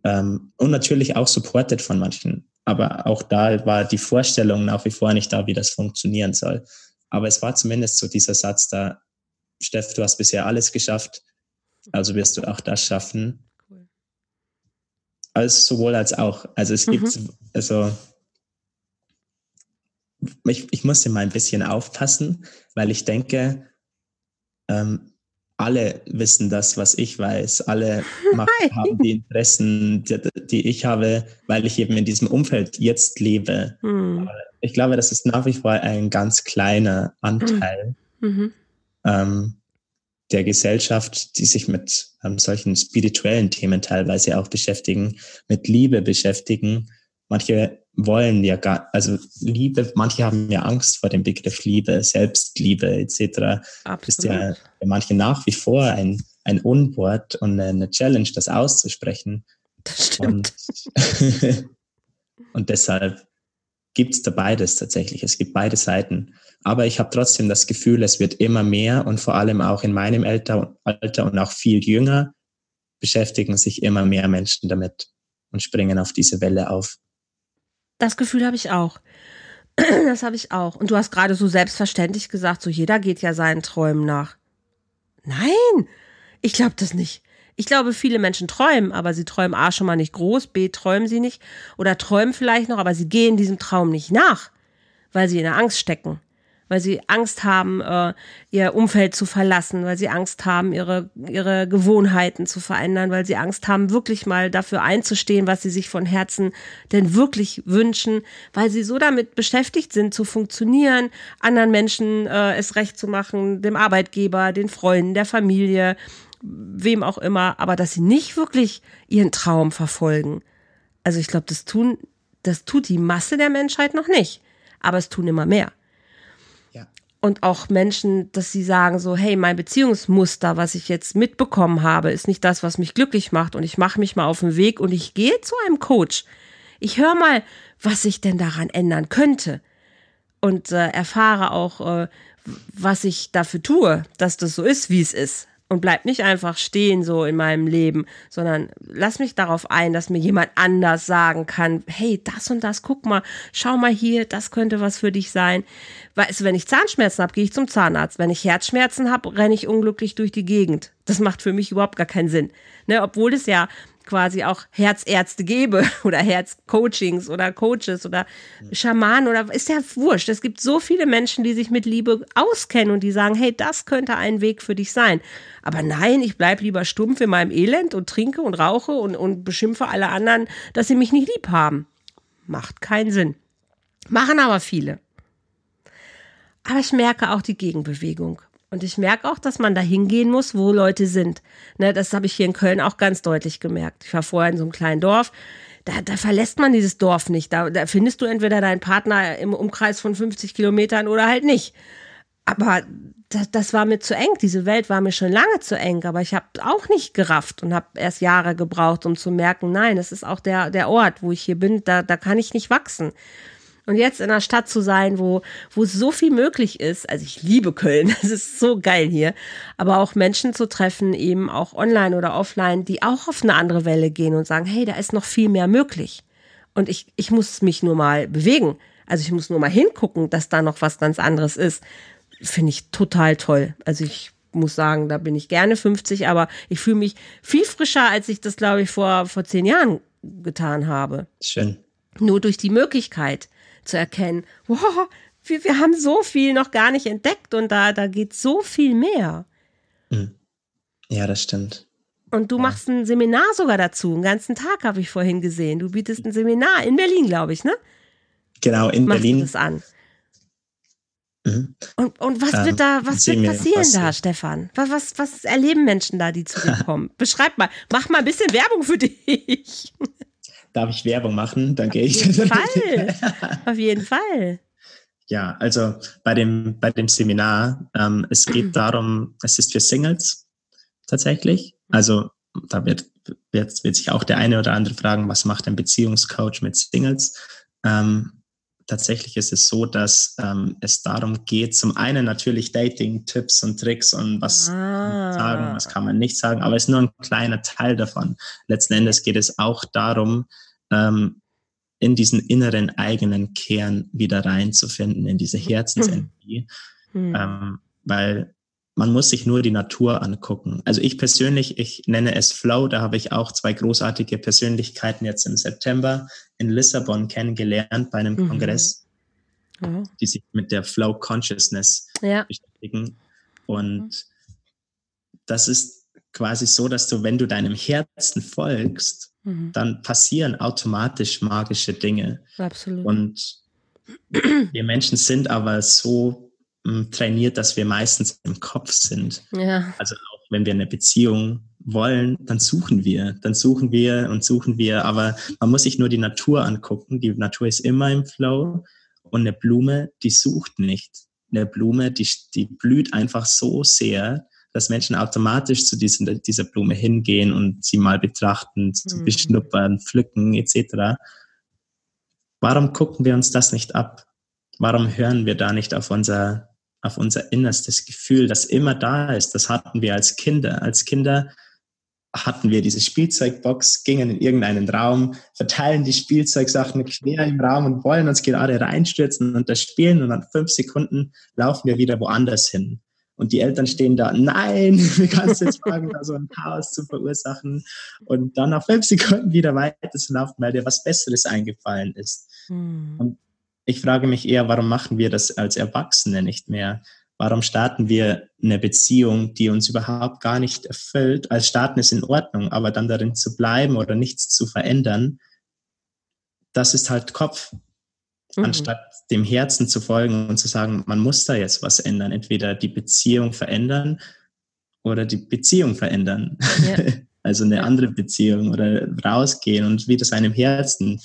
ähm, und natürlich auch supported von manchen. Aber auch da war die Vorstellung nach wie vor nicht da, wie das funktionieren soll. Aber es war zumindest so dieser Satz da, Steff, du hast bisher alles geschafft, also wirst du auch das schaffen. Cool. Also sowohl als auch. Also es gibt, mhm. also ich, ich musste mal ein bisschen aufpassen, weil ich denke, ähm, alle wissen das, was ich weiß. Alle machen, haben die Interessen, die, die, ich habe, weil ich eben in diesem Umfeld jetzt lebe. Mhm. ich glaube, das ist nach wie vor ein ganz kleiner Anteil. Mhm ähm, der Gesellschaft, die sich mit ähm, solchen spirituellen Themen teilweise auch beschäftigen, mit Liebe beschäftigen. Manche wollen ja gar, also Liebe, manche haben ja Angst vor dem Begriff Liebe, Selbstliebe etc. Absolut. Ist ja für manche nach wie vor ein, ein Unwort und eine Challenge, das auszusprechen. Das stimmt. Und, und deshalb gibt es da beides tatsächlich. Es gibt beide Seiten. Aber ich habe trotzdem das Gefühl, es wird immer mehr und vor allem auch in meinem Alter, und auch viel jünger beschäftigen sich immer mehr Menschen damit und springen auf diese Welle auf. Das Gefühl habe ich auch. Das habe ich auch. Und du hast gerade so selbstverständlich gesagt, so jeder geht ja seinen Träumen nach. Nein, ich glaube das nicht. Ich glaube, viele Menschen träumen, aber sie träumen A schon mal nicht groß, B träumen sie nicht oder träumen vielleicht noch, aber sie gehen diesem Traum nicht nach, weil sie in der Angst stecken weil sie Angst haben, äh, ihr Umfeld zu verlassen, weil sie Angst haben, ihre, ihre Gewohnheiten zu verändern, weil sie Angst haben, wirklich mal dafür einzustehen, was sie sich von Herzen denn wirklich wünschen, weil sie so damit beschäftigt sind, zu funktionieren, anderen Menschen äh, es recht zu machen, dem Arbeitgeber, den Freunden, der Familie, wem auch immer, aber dass sie nicht wirklich ihren Traum verfolgen. Also ich glaube, das tun, das tut die Masse der Menschheit noch nicht. Aber es tun immer mehr und auch Menschen, dass sie sagen so, hey, mein Beziehungsmuster, was ich jetzt mitbekommen habe, ist nicht das, was mich glücklich macht. Und ich mache mich mal auf den Weg und ich gehe zu einem Coach. Ich höre mal, was sich denn daran ändern könnte. Und äh, erfahre auch, äh, was ich dafür tue, dass das so ist, wie es ist und bleib nicht einfach stehen so in meinem Leben, sondern lass mich darauf ein, dass mir jemand anders sagen kann, hey, das und das, guck mal, schau mal hier, das könnte was für dich sein. Weißt du, wenn ich Zahnschmerzen habe, gehe ich zum Zahnarzt. Wenn ich Herzschmerzen habe, renne ich unglücklich durch die Gegend. Das macht für mich überhaupt gar keinen Sinn. Ne, obwohl es ja quasi auch Herzärzte gebe oder Herzcoachings oder Coaches oder Schamanen oder ist ja wurscht. Es gibt so viele Menschen, die sich mit Liebe auskennen und die sagen, hey, das könnte ein Weg für dich sein. Aber nein, ich bleibe lieber stumpf in meinem Elend und trinke und rauche und, und beschimpfe alle anderen, dass sie mich nicht lieb haben. Macht keinen Sinn. Machen aber viele. Aber ich merke auch die Gegenbewegung. Und ich merke auch, dass man da hingehen muss, wo Leute sind. Ne, das habe ich hier in Köln auch ganz deutlich gemerkt. Ich war vorher in so einem kleinen Dorf. Da, da verlässt man dieses Dorf nicht. Da, da findest du entweder deinen Partner im Umkreis von 50 Kilometern oder halt nicht. Aber das, das war mir zu eng. Diese Welt war mir schon lange zu eng. Aber ich habe auch nicht gerafft und habe erst Jahre gebraucht, um zu merken, nein, es ist auch der, der Ort, wo ich hier bin. Da, da kann ich nicht wachsen. Und jetzt in einer Stadt zu sein, wo, wo so viel möglich ist, also ich liebe Köln, das ist so geil hier, aber auch Menschen zu treffen, eben auch online oder offline, die auch auf eine andere Welle gehen und sagen, hey, da ist noch viel mehr möglich. Und ich, ich muss mich nur mal bewegen. Also ich muss nur mal hingucken, dass da noch was ganz anderes ist. Finde ich total toll. Also ich muss sagen, da bin ich gerne 50, aber ich fühle mich viel frischer, als ich das, glaube ich, vor, vor zehn Jahren getan habe. Schön. Nur durch die Möglichkeit zu erkennen, wow, wir, wir haben so viel noch gar nicht entdeckt und da, da geht so viel mehr. Hm. Ja, das stimmt. Und du ja. machst ein Seminar sogar dazu. Einen ganzen Tag habe ich vorhin gesehen. Du bietest ein Seminar in Berlin, glaube ich, ne? Genau, in machst Berlin. Du das an. Mhm. Und, und was wird da, was wird passieren was, da, Stefan? Was, was, was erleben Menschen da, die zu dir kommen? Beschreib mal, mach mal ein bisschen Werbung für dich. Darf ich Werbung machen? Dann gehe ich. Auf jeden Fall. Auf jeden Fall. Ja, also bei dem, bei dem Seminar, ähm, es geht darum, es ist für Singles tatsächlich. Also da wird, wird, wird sich auch der eine oder andere fragen, was macht ein Beziehungscoach mit Singles? Ähm, tatsächlich ist es so, dass ähm, es darum geht, zum einen natürlich Dating-Tipps und Tricks und was ah. sagen, was kann man nicht sagen, aber es ist nur ein kleiner Teil davon. Letzten Endes geht es auch darum, ähm, in diesen inneren eigenen Kern wieder reinzufinden, in diese Herzensenergie, mhm. ähm, weil man muss sich nur die Natur angucken. Also ich persönlich, ich nenne es Flow, da habe ich auch zwei großartige Persönlichkeiten jetzt im September in Lissabon kennengelernt bei einem mhm. Kongress, oh. die sich mit der Flow Consciousness ja. beschäftigen. Und das ist quasi so, dass du, wenn du deinem Herzen folgst, mhm. dann passieren automatisch magische Dinge. Absolut. Und wir Menschen sind aber so trainiert, dass wir meistens im Kopf sind. Ja. Also auch wenn wir eine Beziehung wollen, dann suchen wir, dann suchen wir und suchen wir, aber man muss sich nur die Natur angucken. Die Natur ist immer im Flow und eine Blume, die sucht nicht. Eine Blume, die, die blüht einfach so sehr, dass Menschen automatisch zu diesen, dieser Blume hingehen und sie mal betrachten, mhm. beschnuppern, pflücken etc. Warum gucken wir uns das nicht ab? Warum hören wir da nicht auf unser auf unser innerstes Gefühl, das immer da ist. Das hatten wir als Kinder. Als Kinder hatten wir diese Spielzeugbox, gingen in irgendeinen Raum, verteilen die Spielzeugsachen quer im Raum und wollen uns gerade reinstürzen und das spielen und nach fünf Sekunden laufen wir wieder woanders hin. Und die Eltern stehen da, nein, wie kannst du jetzt wagen, da so ein Chaos zu verursachen und dann nach fünf Sekunden wieder weiter zu laufen, weil dir was Besseres eingefallen ist. Hm. Und ich frage mich eher, warum machen wir das als Erwachsene nicht mehr? Warum starten wir eine Beziehung, die uns überhaupt gar nicht erfüllt? Als starten ist in Ordnung, aber dann darin zu bleiben oder nichts zu verändern, das ist halt Kopf. Mhm. Anstatt dem Herzen zu folgen und zu sagen, man muss da jetzt was ändern. Entweder die Beziehung verändern oder die Beziehung verändern. Ja. also eine andere Beziehung oder rausgehen und wieder seinem Herzen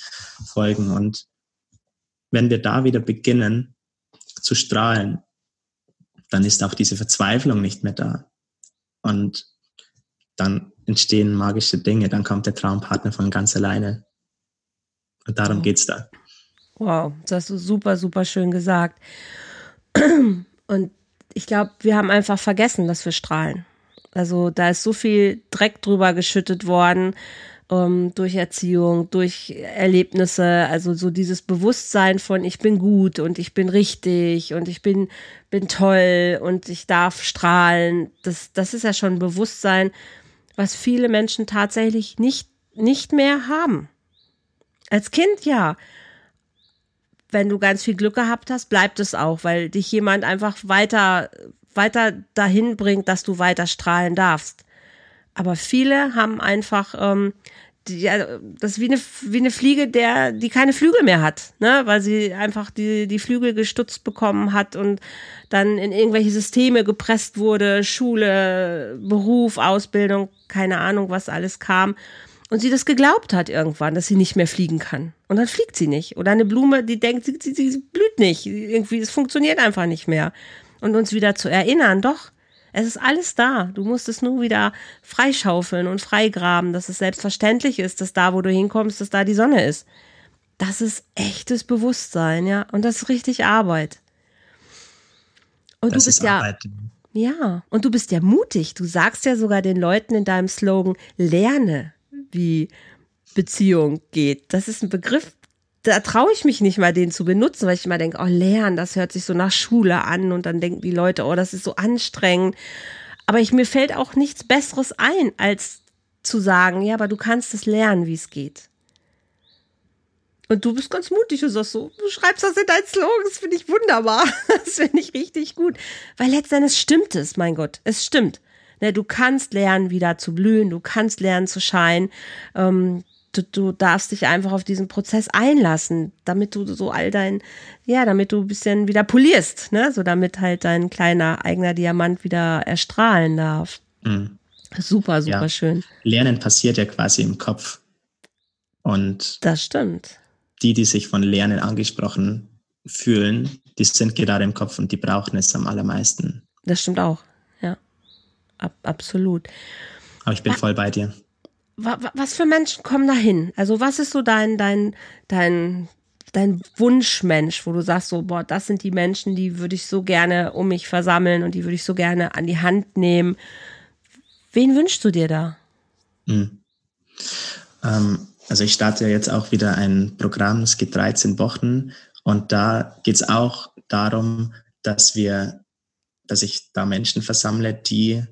folgen. Und wenn wir da wieder beginnen zu strahlen, dann ist auch diese Verzweiflung nicht mehr da. Und dann entstehen magische Dinge, dann kommt der Traumpartner von ganz alleine. Und darum geht's da. Wow, das hast du super, super schön gesagt. Und ich glaube, wir haben einfach vergessen, dass wir strahlen. Also da ist so viel Dreck drüber geschüttet worden ähm, durch Erziehung, durch Erlebnisse, also so dieses Bewusstsein von ich bin gut und ich bin richtig und ich bin bin toll und ich darf strahlen. Das das ist ja schon ein Bewusstsein, was viele Menschen tatsächlich nicht nicht mehr haben. Als Kind ja. Wenn du ganz viel Glück gehabt hast, bleibt es auch, weil dich jemand einfach weiter weiter dahin bringt, dass du weiter strahlen darfst. Aber viele haben einfach, ähm, die, das ist wie eine, wie eine Fliege, der, die keine Flügel mehr hat, ne? weil sie einfach die, die Flügel gestutzt bekommen hat und dann in irgendwelche Systeme gepresst wurde, Schule, Beruf, Ausbildung, keine Ahnung, was alles kam. Und sie das geglaubt hat irgendwann, dass sie nicht mehr fliegen kann. Und dann fliegt sie nicht. Oder eine Blume, die denkt, sie, sie, sie blüht nicht. Irgendwie, es funktioniert einfach nicht mehr. Und uns wieder zu erinnern, doch, es ist alles da. Du musst es nur wieder freischaufeln und freigraben, dass es selbstverständlich ist, dass da, wo du hinkommst, dass da die Sonne ist. Das ist echtes Bewusstsein, ja. Und das ist richtig Arbeit. Und das du bist ja. Arbeit. Ja, und du bist ja mutig. Du sagst ja sogar den Leuten in deinem Slogan, lerne, wie Beziehung geht. Das ist ein Begriff, da traue ich mich nicht mal, den zu benutzen, weil ich immer denke, oh, lernen, das hört sich so nach Schule an und dann denken die Leute, oh, das ist so anstrengend. Aber ich, mir fällt auch nichts Besseres ein, als zu sagen, ja, aber du kannst es lernen, wie es geht. Und du bist ganz mutig und sagst so, du schreibst das in deinen Slogan, das finde ich wunderbar. Das finde ich richtig gut. Weil letztendlich stimmt es, mein Gott, es stimmt. Ne, du kannst lernen, wieder zu blühen, du kannst lernen zu scheinen. Ähm, du, du darfst dich einfach auf diesen Prozess einlassen, damit du so all dein, ja, damit du ein bisschen wieder polierst, ne? So damit halt dein kleiner eigener Diamant wieder erstrahlen darf. Mhm. Super, super ja. schön. Lernen passiert ja quasi im Kopf. Und das stimmt. Die, die sich von Lernen angesprochen fühlen, die sind gerade im Kopf und die brauchen es am allermeisten. Das stimmt auch. Ab, absolut. Aber ich bin voll bei dir was für Menschen kommen da hin? Also was ist so dein, dein, dein, dein Wunschmensch, wo du sagst so, boah, das sind die Menschen, die würde ich so gerne um mich versammeln und die würde ich so gerne an die Hand nehmen. Wen wünschst du dir da? Hm. Ähm, also ich starte ja jetzt auch wieder ein Programm, es geht 13 Wochen und da geht es auch darum, dass wir, dass ich da Menschen versammle, die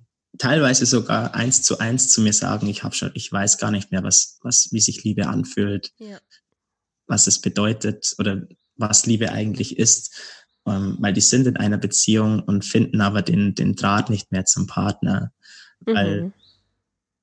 teilweise sogar eins zu eins zu mir sagen, ich habe schon, ich weiß gar nicht mehr, was, was, wie sich Liebe anfühlt, ja. was es bedeutet oder was Liebe eigentlich ist. Ähm, weil die sind in einer Beziehung und finden aber den, den Draht nicht mehr zum Partner. Mhm. Weil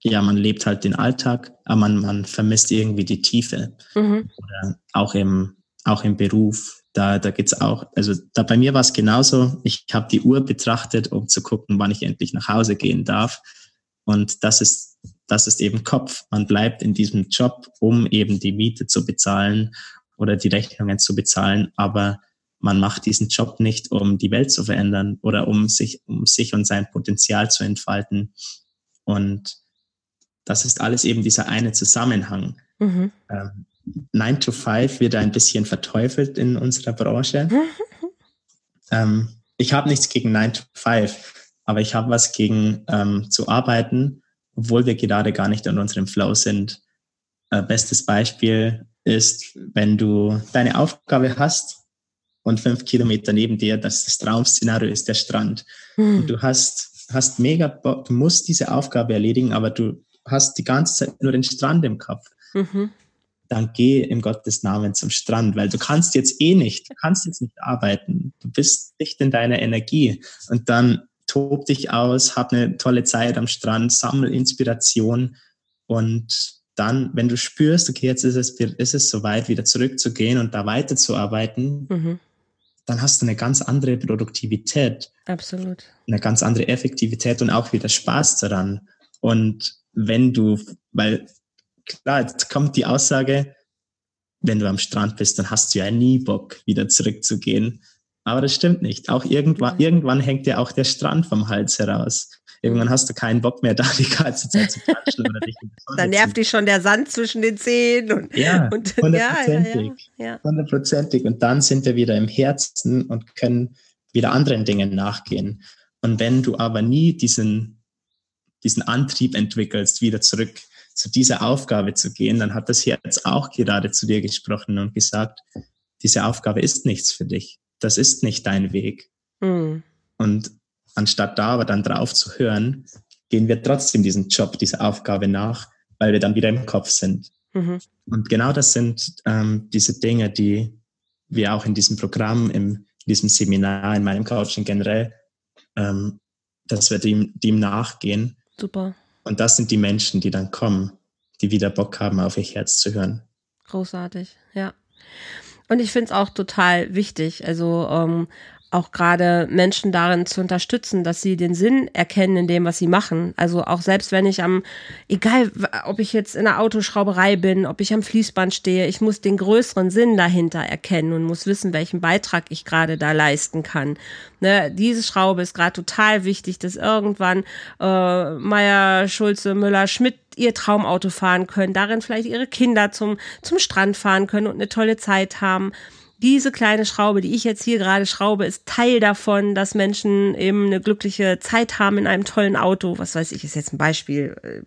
ja, man lebt halt den Alltag, aber man, man vermisst irgendwie die Tiefe. Mhm. Oder auch im, auch im Beruf da, da geht's auch, also da bei mir war es genauso. Ich habe die Uhr betrachtet, um zu gucken, wann ich endlich nach Hause gehen darf. Und das ist, das ist eben Kopf. Man bleibt in diesem Job, um eben die Miete zu bezahlen oder die Rechnungen zu bezahlen. Aber man macht diesen Job nicht, um die Welt zu verändern oder um sich, um sich und sein Potenzial zu entfalten. Und das ist alles eben dieser eine Zusammenhang. Mhm. Ähm, 9 to 5 wird ein bisschen verteufelt in unserer Branche. ähm, ich habe nichts gegen 9 to 5, aber ich habe was gegen ähm, zu arbeiten, obwohl wir gerade gar nicht in unserem Flow sind. Äh, bestes Beispiel ist, wenn du deine Aufgabe hast und fünf Kilometer neben dir, das, das Traum-Szenario ist der Strand. Mhm. Und du hast, hast mega Bock, du musst diese Aufgabe erledigen, aber du hast die ganze Zeit nur den Strand im Kopf. Mhm dann geh im Gottes Namen zum Strand, weil du kannst jetzt eh nicht, du kannst jetzt nicht arbeiten. Du bist nicht in deiner Energie. Und dann tob dich aus, hab eine tolle Zeit am Strand, sammel Inspiration und dann, wenn du spürst, okay, jetzt ist es, ist es soweit, wieder zurückzugehen und da weiterzuarbeiten, mhm. dann hast du eine ganz andere Produktivität. Absolut. Eine ganz andere Effektivität und auch wieder Spaß daran. Und wenn du, weil klar, jetzt kommt die Aussage, wenn du am Strand bist, dann hast du ja nie Bock, wieder zurückzugehen. Aber das stimmt nicht. Auch irgendwann, irgendwann hängt dir auch der Strand vom Hals heraus. Irgendwann hast du keinen Bock mehr, da die ganze Zeit zu klatschen oder dich Dann nervt dich schon der Sand zwischen den Zehen. Und, ja, hundertprozentig. Ja, ja, ja, hundertprozentig. Und dann sind wir wieder im Herzen und können wieder anderen Dingen nachgehen. Und wenn du aber nie diesen, diesen Antrieb entwickelst, wieder zurück zu dieser Aufgabe zu gehen, dann hat das Herz auch gerade zu dir gesprochen und gesagt, diese Aufgabe ist nichts für dich. Das ist nicht dein Weg. Mhm. Und anstatt da aber dann drauf zu hören, gehen wir trotzdem diesen Job, diese Aufgabe nach, weil wir dann wieder im Kopf sind. Mhm. Und genau das sind ähm, diese Dinge, die wir auch in diesem Programm, im, in diesem Seminar, in meinem Coaching generell, ähm, dass wir dem, dem nachgehen. Super. Und das sind die Menschen, die dann kommen, die wieder Bock haben, auf ihr Herz zu hören. Großartig, ja. Und ich finde es auch total wichtig. Also ähm, auch gerade Menschen darin zu unterstützen, dass sie den Sinn erkennen in dem, was sie machen. Also auch selbst wenn ich am, egal ob ich jetzt in der Autoschrauberei bin, ob ich am Fließband stehe, ich muss den größeren Sinn dahinter erkennen und muss wissen, welchen Beitrag ich gerade da leisten kann. Ne, diese Schraube ist gerade total wichtig, dass irgendwann äh, Meier, Schulze, Müller, Schmidt ihr Traumauto fahren können, darin vielleicht ihre Kinder zum, zum Strand fahren können und eine tolle Zeit haben diese kleine Schraube, die ich jetzt hier gerade schraube, ist Teil davon, dass Menschen eben eine glückliche Zeit haben in einem tollen Auto. Was weiß ich, ist jetzt ein Beispiel. Äh,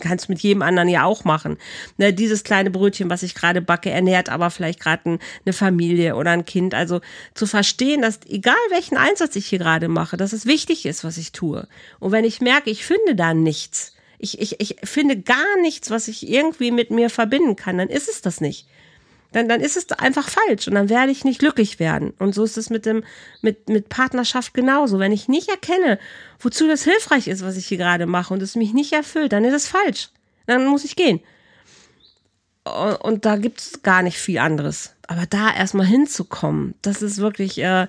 kannst mit jedem anderen ja auch machen. Ne, dieses kleine Brötchen, was ich gerade backe, ernährt aber vielleicht gerade eine Familie oder ein Kind. Also zu verstehen, dass egal welchen Einsatz ich hier gerade mache, dass es wichtig ist, was ich tue. Und wenn ich merke, ich finde da nichts, ich, ich, ich finde gar nichts, was ich irgendwie mit mir verbinden kann, dann ist es das nicht dann, dann ist es einfach falsch und dann werde ich nicht glücklich werden. Und so ist es mit dem, mit, mit Partnerschaft genauso. Wenn ich nicht erkenne, wozu das hilfreich ist, was ich hier gerade mache und es mich nicht erfüllt, dann ist es falsch. Dann muss ich gehen. Und da gibt es gar nicht viel anderes. Aber da erstmal hinzukommen, das ist wirklich, äh,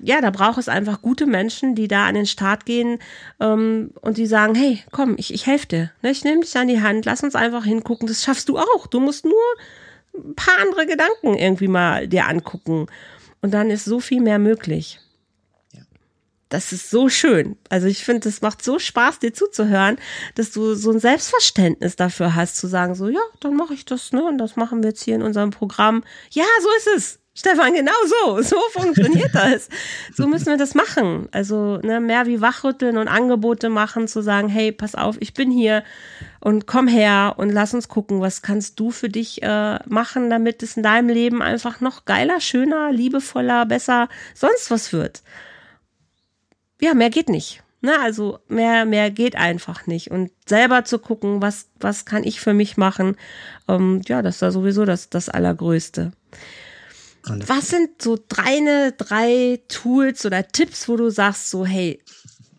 ja, da braucht es einfach gute Menschen, die da an den Start gehen ähm, und die sagen, hey, komm, ich, ich helfe dir. Ne? Ich nehme dich an die Hand, lass uns einfach hingucken, das schaffst du auch. Du musst nur ein paar andere Gedanken irgendwie mal dir angucken. Und dann ist so viel mehr möglich. Das ist so schön. Also ich finde, es macht so Spaß, dir zuzuhören, dass du so ein Selbstverständnis dafür hast, zu sagen, so, ja, dann mache ich das, ne? Und das machen wir jetzt hier in unserem Programm. Ja, so ist es. Stefan, genau so. So funktioniert das. So müssen wir das machen. Also ne, mehr wie wachrütteln und Angebote machen, zu sagen, hey, pass auf, ich bin hier und komm her und lass uns gucken, was kannst du für dich äh, machen, damit es in deinem Leben einfach noch geiler, schöner, liebevoller, besser, sonst was wird. Ja, mehr geht nicht. Ne, also mehr, mehr geht einfach nicht. Und selber zu gucken, was, was kann ich für mich machen, ähm, ja, das ist da sowieso das, das Allergrößte. Was sind so drei, drei Tools oder Tipps, wo du sagst, so, hey,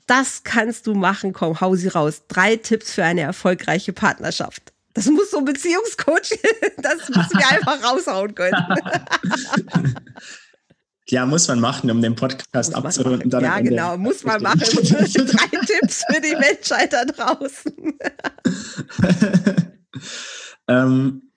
das kannst du machen, komm, hau sie raus. Drei Tipps für eine erfolgreiche Partnerschaft. Das muss so ein Beziehungscoach, das müssen wir einfach raushauen können. Ja, muss man machen, um den Podcast abzurunden. ja, genau, muss man machen. Drei Tipps für die Menschheit da draußen. ähm,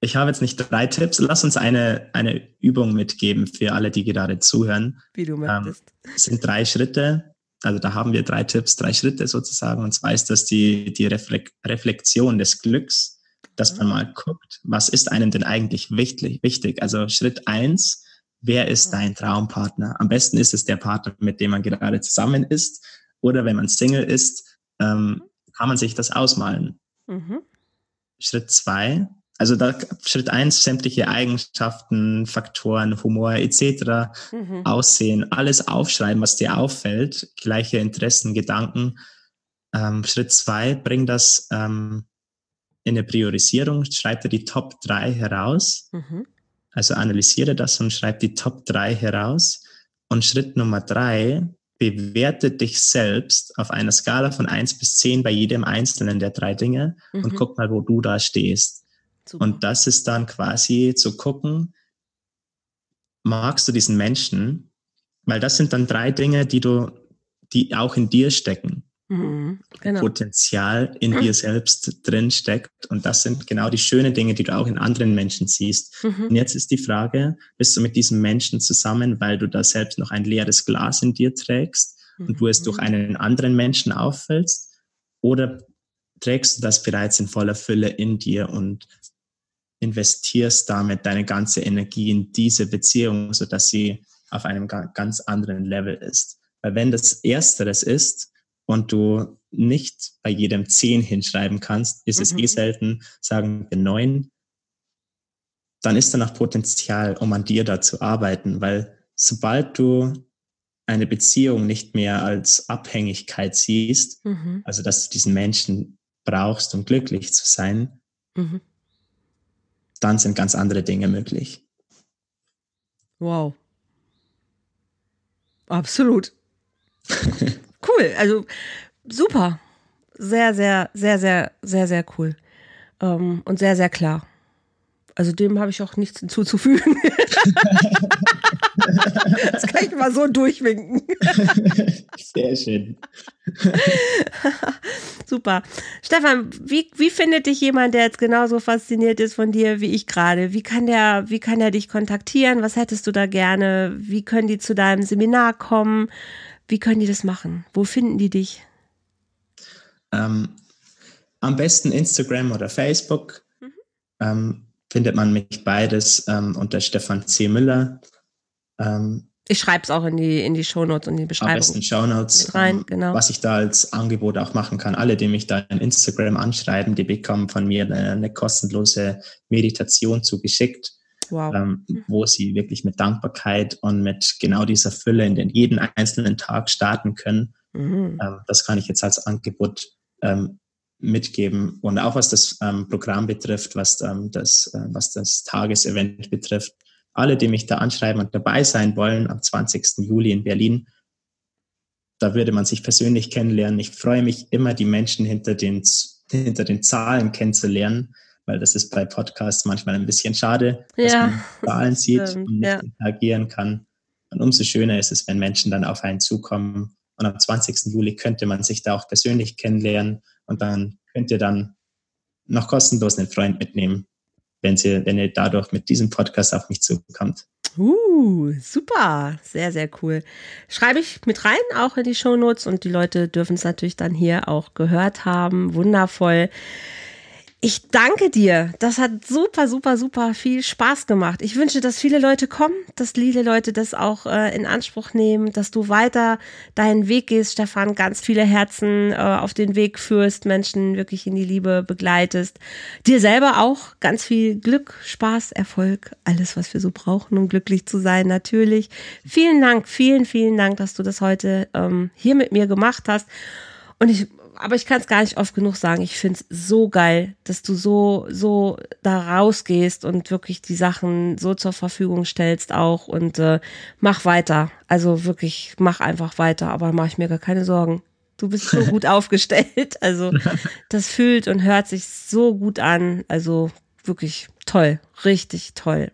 ich habe jetzt nicht drei Tipps. Lass uns eine, eine Übung mitgeben für alle, die gerade zuhören. Wie du möchtest. Ähm, es sind drei Schritte. Also da haben wir drei Tipps, drei Schritte sozusagen. Und zwar ist das die, die Reflexion des Glücks, dass man mal guckt, was ist einem denn eigentlich wichtig? wichtig? Also Schritt eins, wer ist dein Traumpartner? Am besten ist es der Partner, mit dem man gerade zusammen ist. Oder wenn man Single ist, ähm, kann man sich das ausmalen. Mhm. Schritt zwei, also da Schritt eins sämtliche Eigenschaften, Faktoren, Humor etc., mhm. Aussehen, alles aufschreiben, was dir auffällt, gleiche Interessen, Gedanken. Ähm, Schritt zwei bring das ähm, in eine Priorisierung, schreib dir die Top drei heraus. Mhm. Also analysiere das und schreib die Top drei heraus. Und Schritt Nummer drei, bewerte dich selbst auf einer Skala von eins bis zehn bei jedem einzelnen der drei Dinge mhm. und guck mal, wo du da stehst. Super. Und das ist dann quasi zu gucken, magst du diesen Menschen? Weil das sind dann drei Dinge, die du, die auch in dir stecken. Mhm, genau. Potenzial in mhm. dir selbst drin steckt. Und das sind genau die schönen Dinge, die du auch in anderen Menschen siehst. Mhm. Und jetzt ist die Frage, bist du mit diesem Menschen zusammen, weil du da selbst noch ein leeres Glas in dir trägst und du es durch mhm. einen anderen Menschen auffällst? Oder trägst du das bereits in voller Fülle in dir und investierst damit deine ganze Energie in diese Beziehung, so dass sie auf einem ganz anderen Level ist. Weil wenn das Ersteres ist und du nicht bei jedem zehn hinschreiben kannst, ist mhm. es eh mhm. selten, sagen wir neun, dann ist da noch Potenzial, um an dir da zu arbeiten, weil sobald du eine Beziehung nicht mehr als Abhängigkeit siehst, mhm. also dass du diesen Menschen brauchst, um glücklich zu sein, mhm. Dann sind ganz andere Dinge möglich. Wow. Absolut. cool. Also super. Sehr, sehr, sehr, sehr, sehr, sehr cool. Ähm, und sehr, sehr klar. Also dem habe ich auch nichts hinzuzufügen. das kann ich mal so durchwinken. Sehr schön. Super. Stefan, wie, wie findet dich jemand, der jetzt genauso fasziniert ist von dir wie ich gerade? Wie kann der, wie kann der dich kontaktieren? Was hättest du da gerne? Wie können die zu deinem Seminar kommen? Wie können die das machen? Wo finden die dich? Ähm, am besten Instagram oder Facebook. Mhm. Ähm, findet man mich beides ähm, unter Stefan C. Müller. Ähm, ich schreibe es auch in die, in die Shownotes und in die Beschreibung. Am besten Shownotes. rein, ähm, genau. Was ich da als Angebot auch machen kann. Alle, die mich da in Instagram anschreiben, die bekommen von mir eine, eine kostenlose Meditation zugeschickt. Wow. Ähm, wo sie wirklich mit Dankbarkeit und mit genau dieser Fülle in den jeden einzelnen Tag starten können. Mhm. Ähm, das kann ich jetzt als Angebot ähm, mitgeben. Und auch was das ähm, Programm betrifft, was, ähm, das, äh, was das Tagesevent betrifft. Alle, die mich da anschreiben und dabei sein wollen, am 20. Juli in Berlin, da würde man sich persönlich kennenlernen. Ich freue mich immer, die Menschen hinter den, hinter den Zahlen kennenzulernen, weil das ist bei Podcasts manchmal ein bisschen schade, dass ja, man Zahlen sieht und nicht ja. interagieren kann. Und umso schöner ist es, wenn Menschen dann auf einen zukommen. Und am 20. Juli könnte man sich da auch persönlich kennenlernen und dann könnt ihr dann noch kostenlos einen Freund mitnehmen, wenn, sie, wenn ihr dadurch mit diesem Podcast auf mich zukommt. Uh, super, sehr, sehr cool. Schreibe ich mit rein, auch in die Shownotes und die Leute dürfen es natürlich dann hier auch gehört haben. Wundervoll. Ich danke dir. Das hat super, super, super viel Spaß gemacht. Ich wünsche, dass viele Leute kommen, dass viele Leute das auch äh, in Anspruch nehmen, dass du weiter deinen Weg gehst, Stefan, ganz viele Herzen äh, auf den Weg führst, Menschen wirklich in die Liebe begleitest. Dir selber auch ganz viel Glück, Spaß, Erfolg, alles, was wir so brauchen, um glücklich zu sein, natürlich. Vielen Dank, vielen, vielen Dank, dass du das heute ähm, hier mit mir gemacht hast. Und ich aber ich kann es gar nicht oft genug sagen. Ich finde es so geil, dass du so, so da rausgehst und wirklich die Sachen so zur Verfügung stellst auch und äh, mach weiter. Also wirklich, mach einfach weiter, aber mach ich mir gar keine Sorgen. Du bist so gut aufgestellt. Also das fühlt und hört sich so gut an. Also wirklich toll, richtig toll.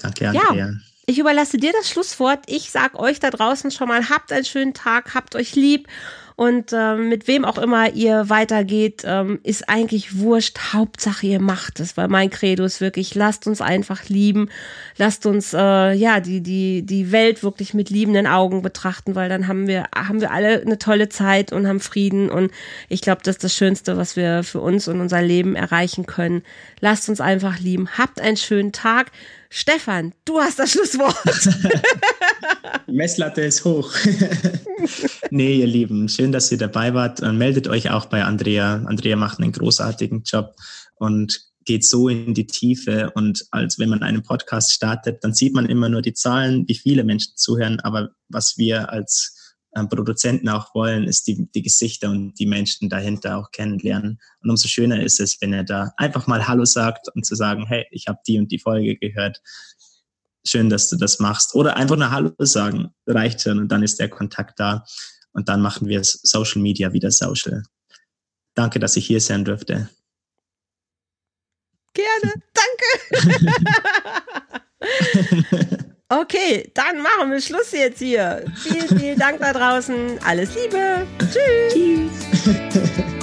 Danke, Andrea. Ja. Ich überlasse dir das Schlusswort. Ich sag euch da draußen schon mal, habt einen schönen Tag, habt euch lieb und ähm, mit wem auch immer ihr weitergeht, ähm, ist eigentlich wurscht. Hauptsache ihr macht es, weil mein Credo ist wirklich, lasst uns einfach lieben, lasst uns äh, ja die die die Welt wirklich mit liebenden Augen betrachten, weil dann haben wir haben wir alle eine tolle Zeit und haben Frieden und ich glaube, das ist das Schönste, was wir für uns und unser Leben erreichen können. Lasst uns einfach lieben. Habt einen schönen Tag. Stefan, du hast das Schlusswort. Messlatte ist hoch. nee, ihr Lieben, schön, dass ihr dabei wart. Und meldet euch auch bei Andrea. Andrea macht einen großartigen Job und geht so in die Tiefe. Und als wenn man einen Podcast startet, dann sieht man immer nur die Zahlen, wie viele Menschen zuhören. Aber was wir als äh, Produzenten auch wollen, ist die, die Gesichter und die Menschen dahinter auch kennenlernen. Und umso schöner ist es, wenn er da einfach mal Hallo sagt und zu sagen, hey, ich habe die und die Folge gehört. Schön, dass du das machst. Oder einfach nur Hallo sagen, reicht schon und dann ist der Kontakt da. Und dann machen wir Social Media wieder social. Danke, dass ich hier sein durfte. Gerne, danke. Okay, dann machen wir Schluss jetzt hier. Vielen, vielen Dank da draußen. Alles Liebe. Tschüss. Tschüss.